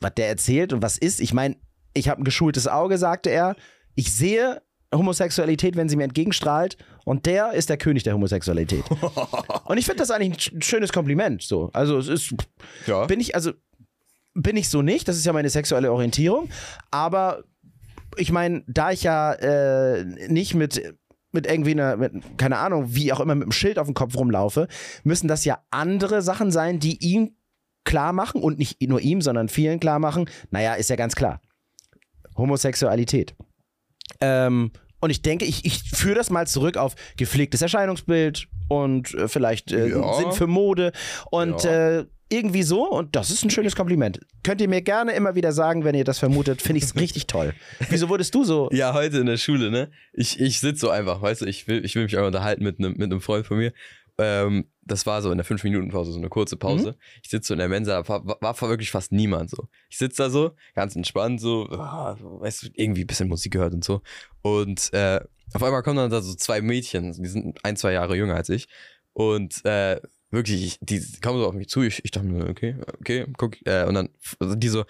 was der erzählt und was ist, ich meine, ich habe ein geschultes Auge, sagte er. Ich sehe Homosexualität, wenn sie mir entgegenstrahlt. Und der ist der König der Homosexualität. und ich finde das eigentlich ein schönes Kompliment. So. Also es ist, Ja. bin ich, also bin ich so nicht, das ist ja meine sexuelle Orientierung, aber ich meine, da ich ja äh, nicht mit mit irgendwie einer, mit, keine Ahnung, wie auch immer, mit einem Schild auf dem Kopf rumlaufe, müssen das ja andere Sachen sein, die ihm klar machen und nicht nur ihm, sondern vielen klar machen. Naja, ist ja ganz klar. Homosexualität. Ähm, und ich denke, ich, ich führe das mal zurück auf gepflegtes Erscheinungsbild und äh, vielleicht äh, Ja. Sinn für Mode und Ja. äh, irgendwie so. Und das ist ein schönes Kompliment. Könnt ihr mir gerne immer wieder sagen, wenn ihr das vermutet. Finde ich es richtig toll. Wieso wurdest du so? Ja, heute in der Schule, ne? Ich, ich sitze so einfach, weißt du, ich will, ich will mich einfach unterhalten mit einem mit einem Freund von mir. Ähm, das war so in der 5-Minuten-Pause, so eine kurze Pause. Ich sitze so in der Mensa, da war, war, wirklich fast niemand so. Ich sitze da so, ganz entspannt, so, ah, weißt du, irgendwie ein bisschen Musik gehört und so. Und äh, auf einmal kommen dann da so zwei Mädchen, die sind ein, zwei Jahre jünger als ich. Und äh, wirklich, ich, die kommen so auf mich zu. Ich, ich dachte mir, okay, okay, guck, äh, und dann also die so,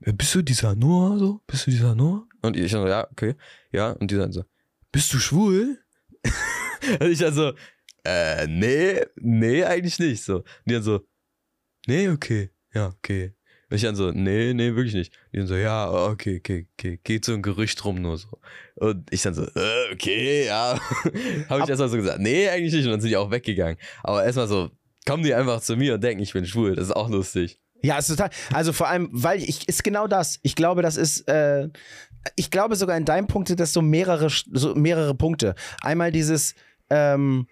"Äh, bist du dieser Noah so? Bist du dieser Noah? Und ich dann so, ja, okay, ja. Und die dann so, bist du schwul? und ich dann so, äh, nee, nee, eigentlich nicht. So. Und die dann so, nee, okay, ja, okay. Und ich dann so, nee, nee, wirklich nicht. Die dann so, ja, okay, okay, okay, geht so ein Gerücht rum nur so. Und ich dann so, äh, okay, ja. Habe ich erstmal so gesagt, nee, eigentlich nicht. Und dann sind die auch weggegangen. Aber erstmal so, kommen die einfach zu mir und denken, ich bin schwul. Das ist auch lustig. Ja, ist total. Also vor allem, weil ich ist genau das. Ich glaube, das ist. Äh, ich glaube sogar in deinem Punkt sind das so mehrere, so mehrere Punkte. Einmal dieses, ähm,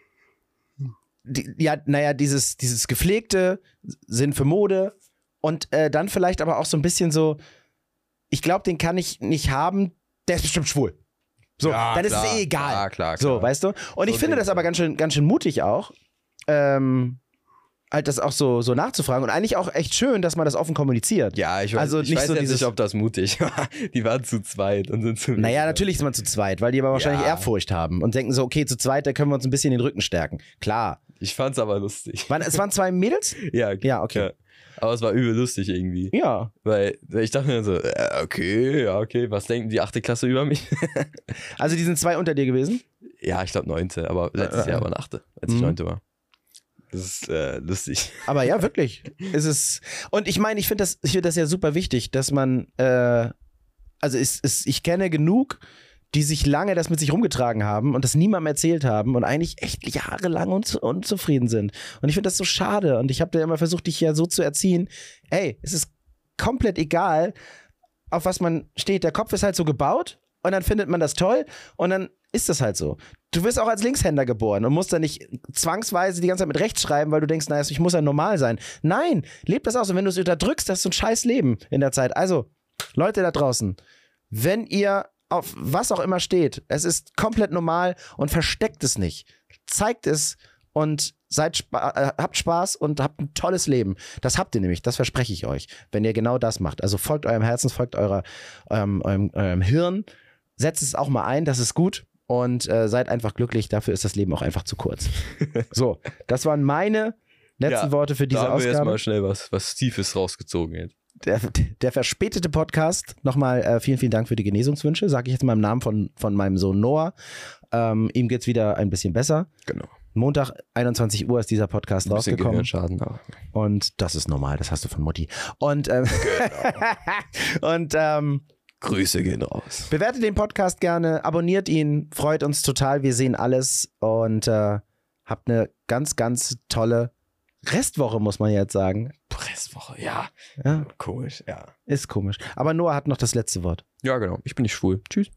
die, ja, naja, dieses, dieses gepflegte Sinn für Mode und äh, dann vielleicht aber auch so ein bisschen so. Ich glaube, den kann ich nicht haben. Der ist bestimmt schwul. So, Ja, dann ist klar, es eh egal. klar, klar, So, weißt du? Und ich So finde ein das aber ganz schön, ganz schön mutig auch. Ähm, halt das auch so, so nachzufragen und eigentlich auch echt schön, dass man das offen kommuniziert. Ja, ich weiß, Also ich nicht weiß so jetzt dieses- nicht, ob das mutig war. Die waren zu zweit und sind zu Naja, natürlich ist man zu zweit, weil die aber wahrscheinlich Ja. Ehrfurcht haben und denken so, okay, zu zweit, da können wir uns ein bisschen den Rücken stärken. Klar. Ich fand's aber lustig. Waren, es waren zwei Mädels? Ja, Ja, okay. Ja. Aber es war übel lustig irgendwie. Ja. Weil ich dachte mir so, äh, okay, ja, okay, was denken die achte Klasse über mich? Also die sind zwei unter dir gewesen? ja, ich glaube neunte, aber letztes Äh, äh. Jahr war eine achte, als ich Mhm. neunte war. Das ist äh, lustig. Aber ja, wirklich. ist es. Und ich meine, ich finde das, ich finde das ja super wichtig, dass man, äh, also ist, ist, ich kenne genug, die sich lange das mit sich rumgetragen haben und das niemandem erzählt haben und eigentlich echt jahrelang unzu unzufrieden sind. Und ich finde das so schade. Und ich habe da immer versucht, dich ja so zu erziehen, ey, es ist komplett egal, auf was man steht. Der Kopf ist halt so gebaut und dann findet man das toll und dann ist das halt so. Du wirst auch als Linkshänder geboren und musst dann nicht zwangsweise die ganze Zeit mit rechts schreiben, weil du denkst, naja, ich muss ja normal sein. Nein, leb das aus. Und wenn du es unterdrückst, ist so ein scheiß Leben in der Zeit. Also, Leute da draußen, wenn ihr auf was auch immer steht, es ist komplett normal und versteckt es nicht. Zeigt es und seid spa äh, habt Spaß und habt ein tolles Leben. Das habt ihr nämlich, das verspreche ich euch, wenn ihr genau das macht. Also folgt eurem Herzen, folgt eurer, eurem, eurem, eurem Hirn, setzt es auch mal ein, das ist gut und äh, seid einfach glücklich. Dafür ist das Leben auch einfach zu kurz. so, das waren meine letzten Ja, Worte für diese da haben wir jetzt Ausgabe. mal schnell was, was Tiefes rausgezogen jetzt. Der, der verspätete Podcast. Nochmal äh, vielen, vielen Dank für die Genesungswünsche. Sage ich jetzt mal im Namen von, von meinem Sohn Noah. Ähm, ihm geht's wieder ein bisschen besser. Genau. Montag, 21 Uhr ist dieser Podcast Ein rausgekommen. Gehirnschaden, aber Und das ist normal, das hast du von Mutti. Und, ähm, Genau. und ähm, Grüße gehen raus. bewertet den Podcast gerne, abonniert ihn, freut uns total. Wir sehen alles und äh, habt eine ganz, ganz tolle Restwoche, muss man jetzt sagen. Presswoche, ja. Ja, Komisch, ja. ist komisch. Aber Noah hat noch das letzte Wort. Ja, genau. Ich bin nicht schwul. Tschüss.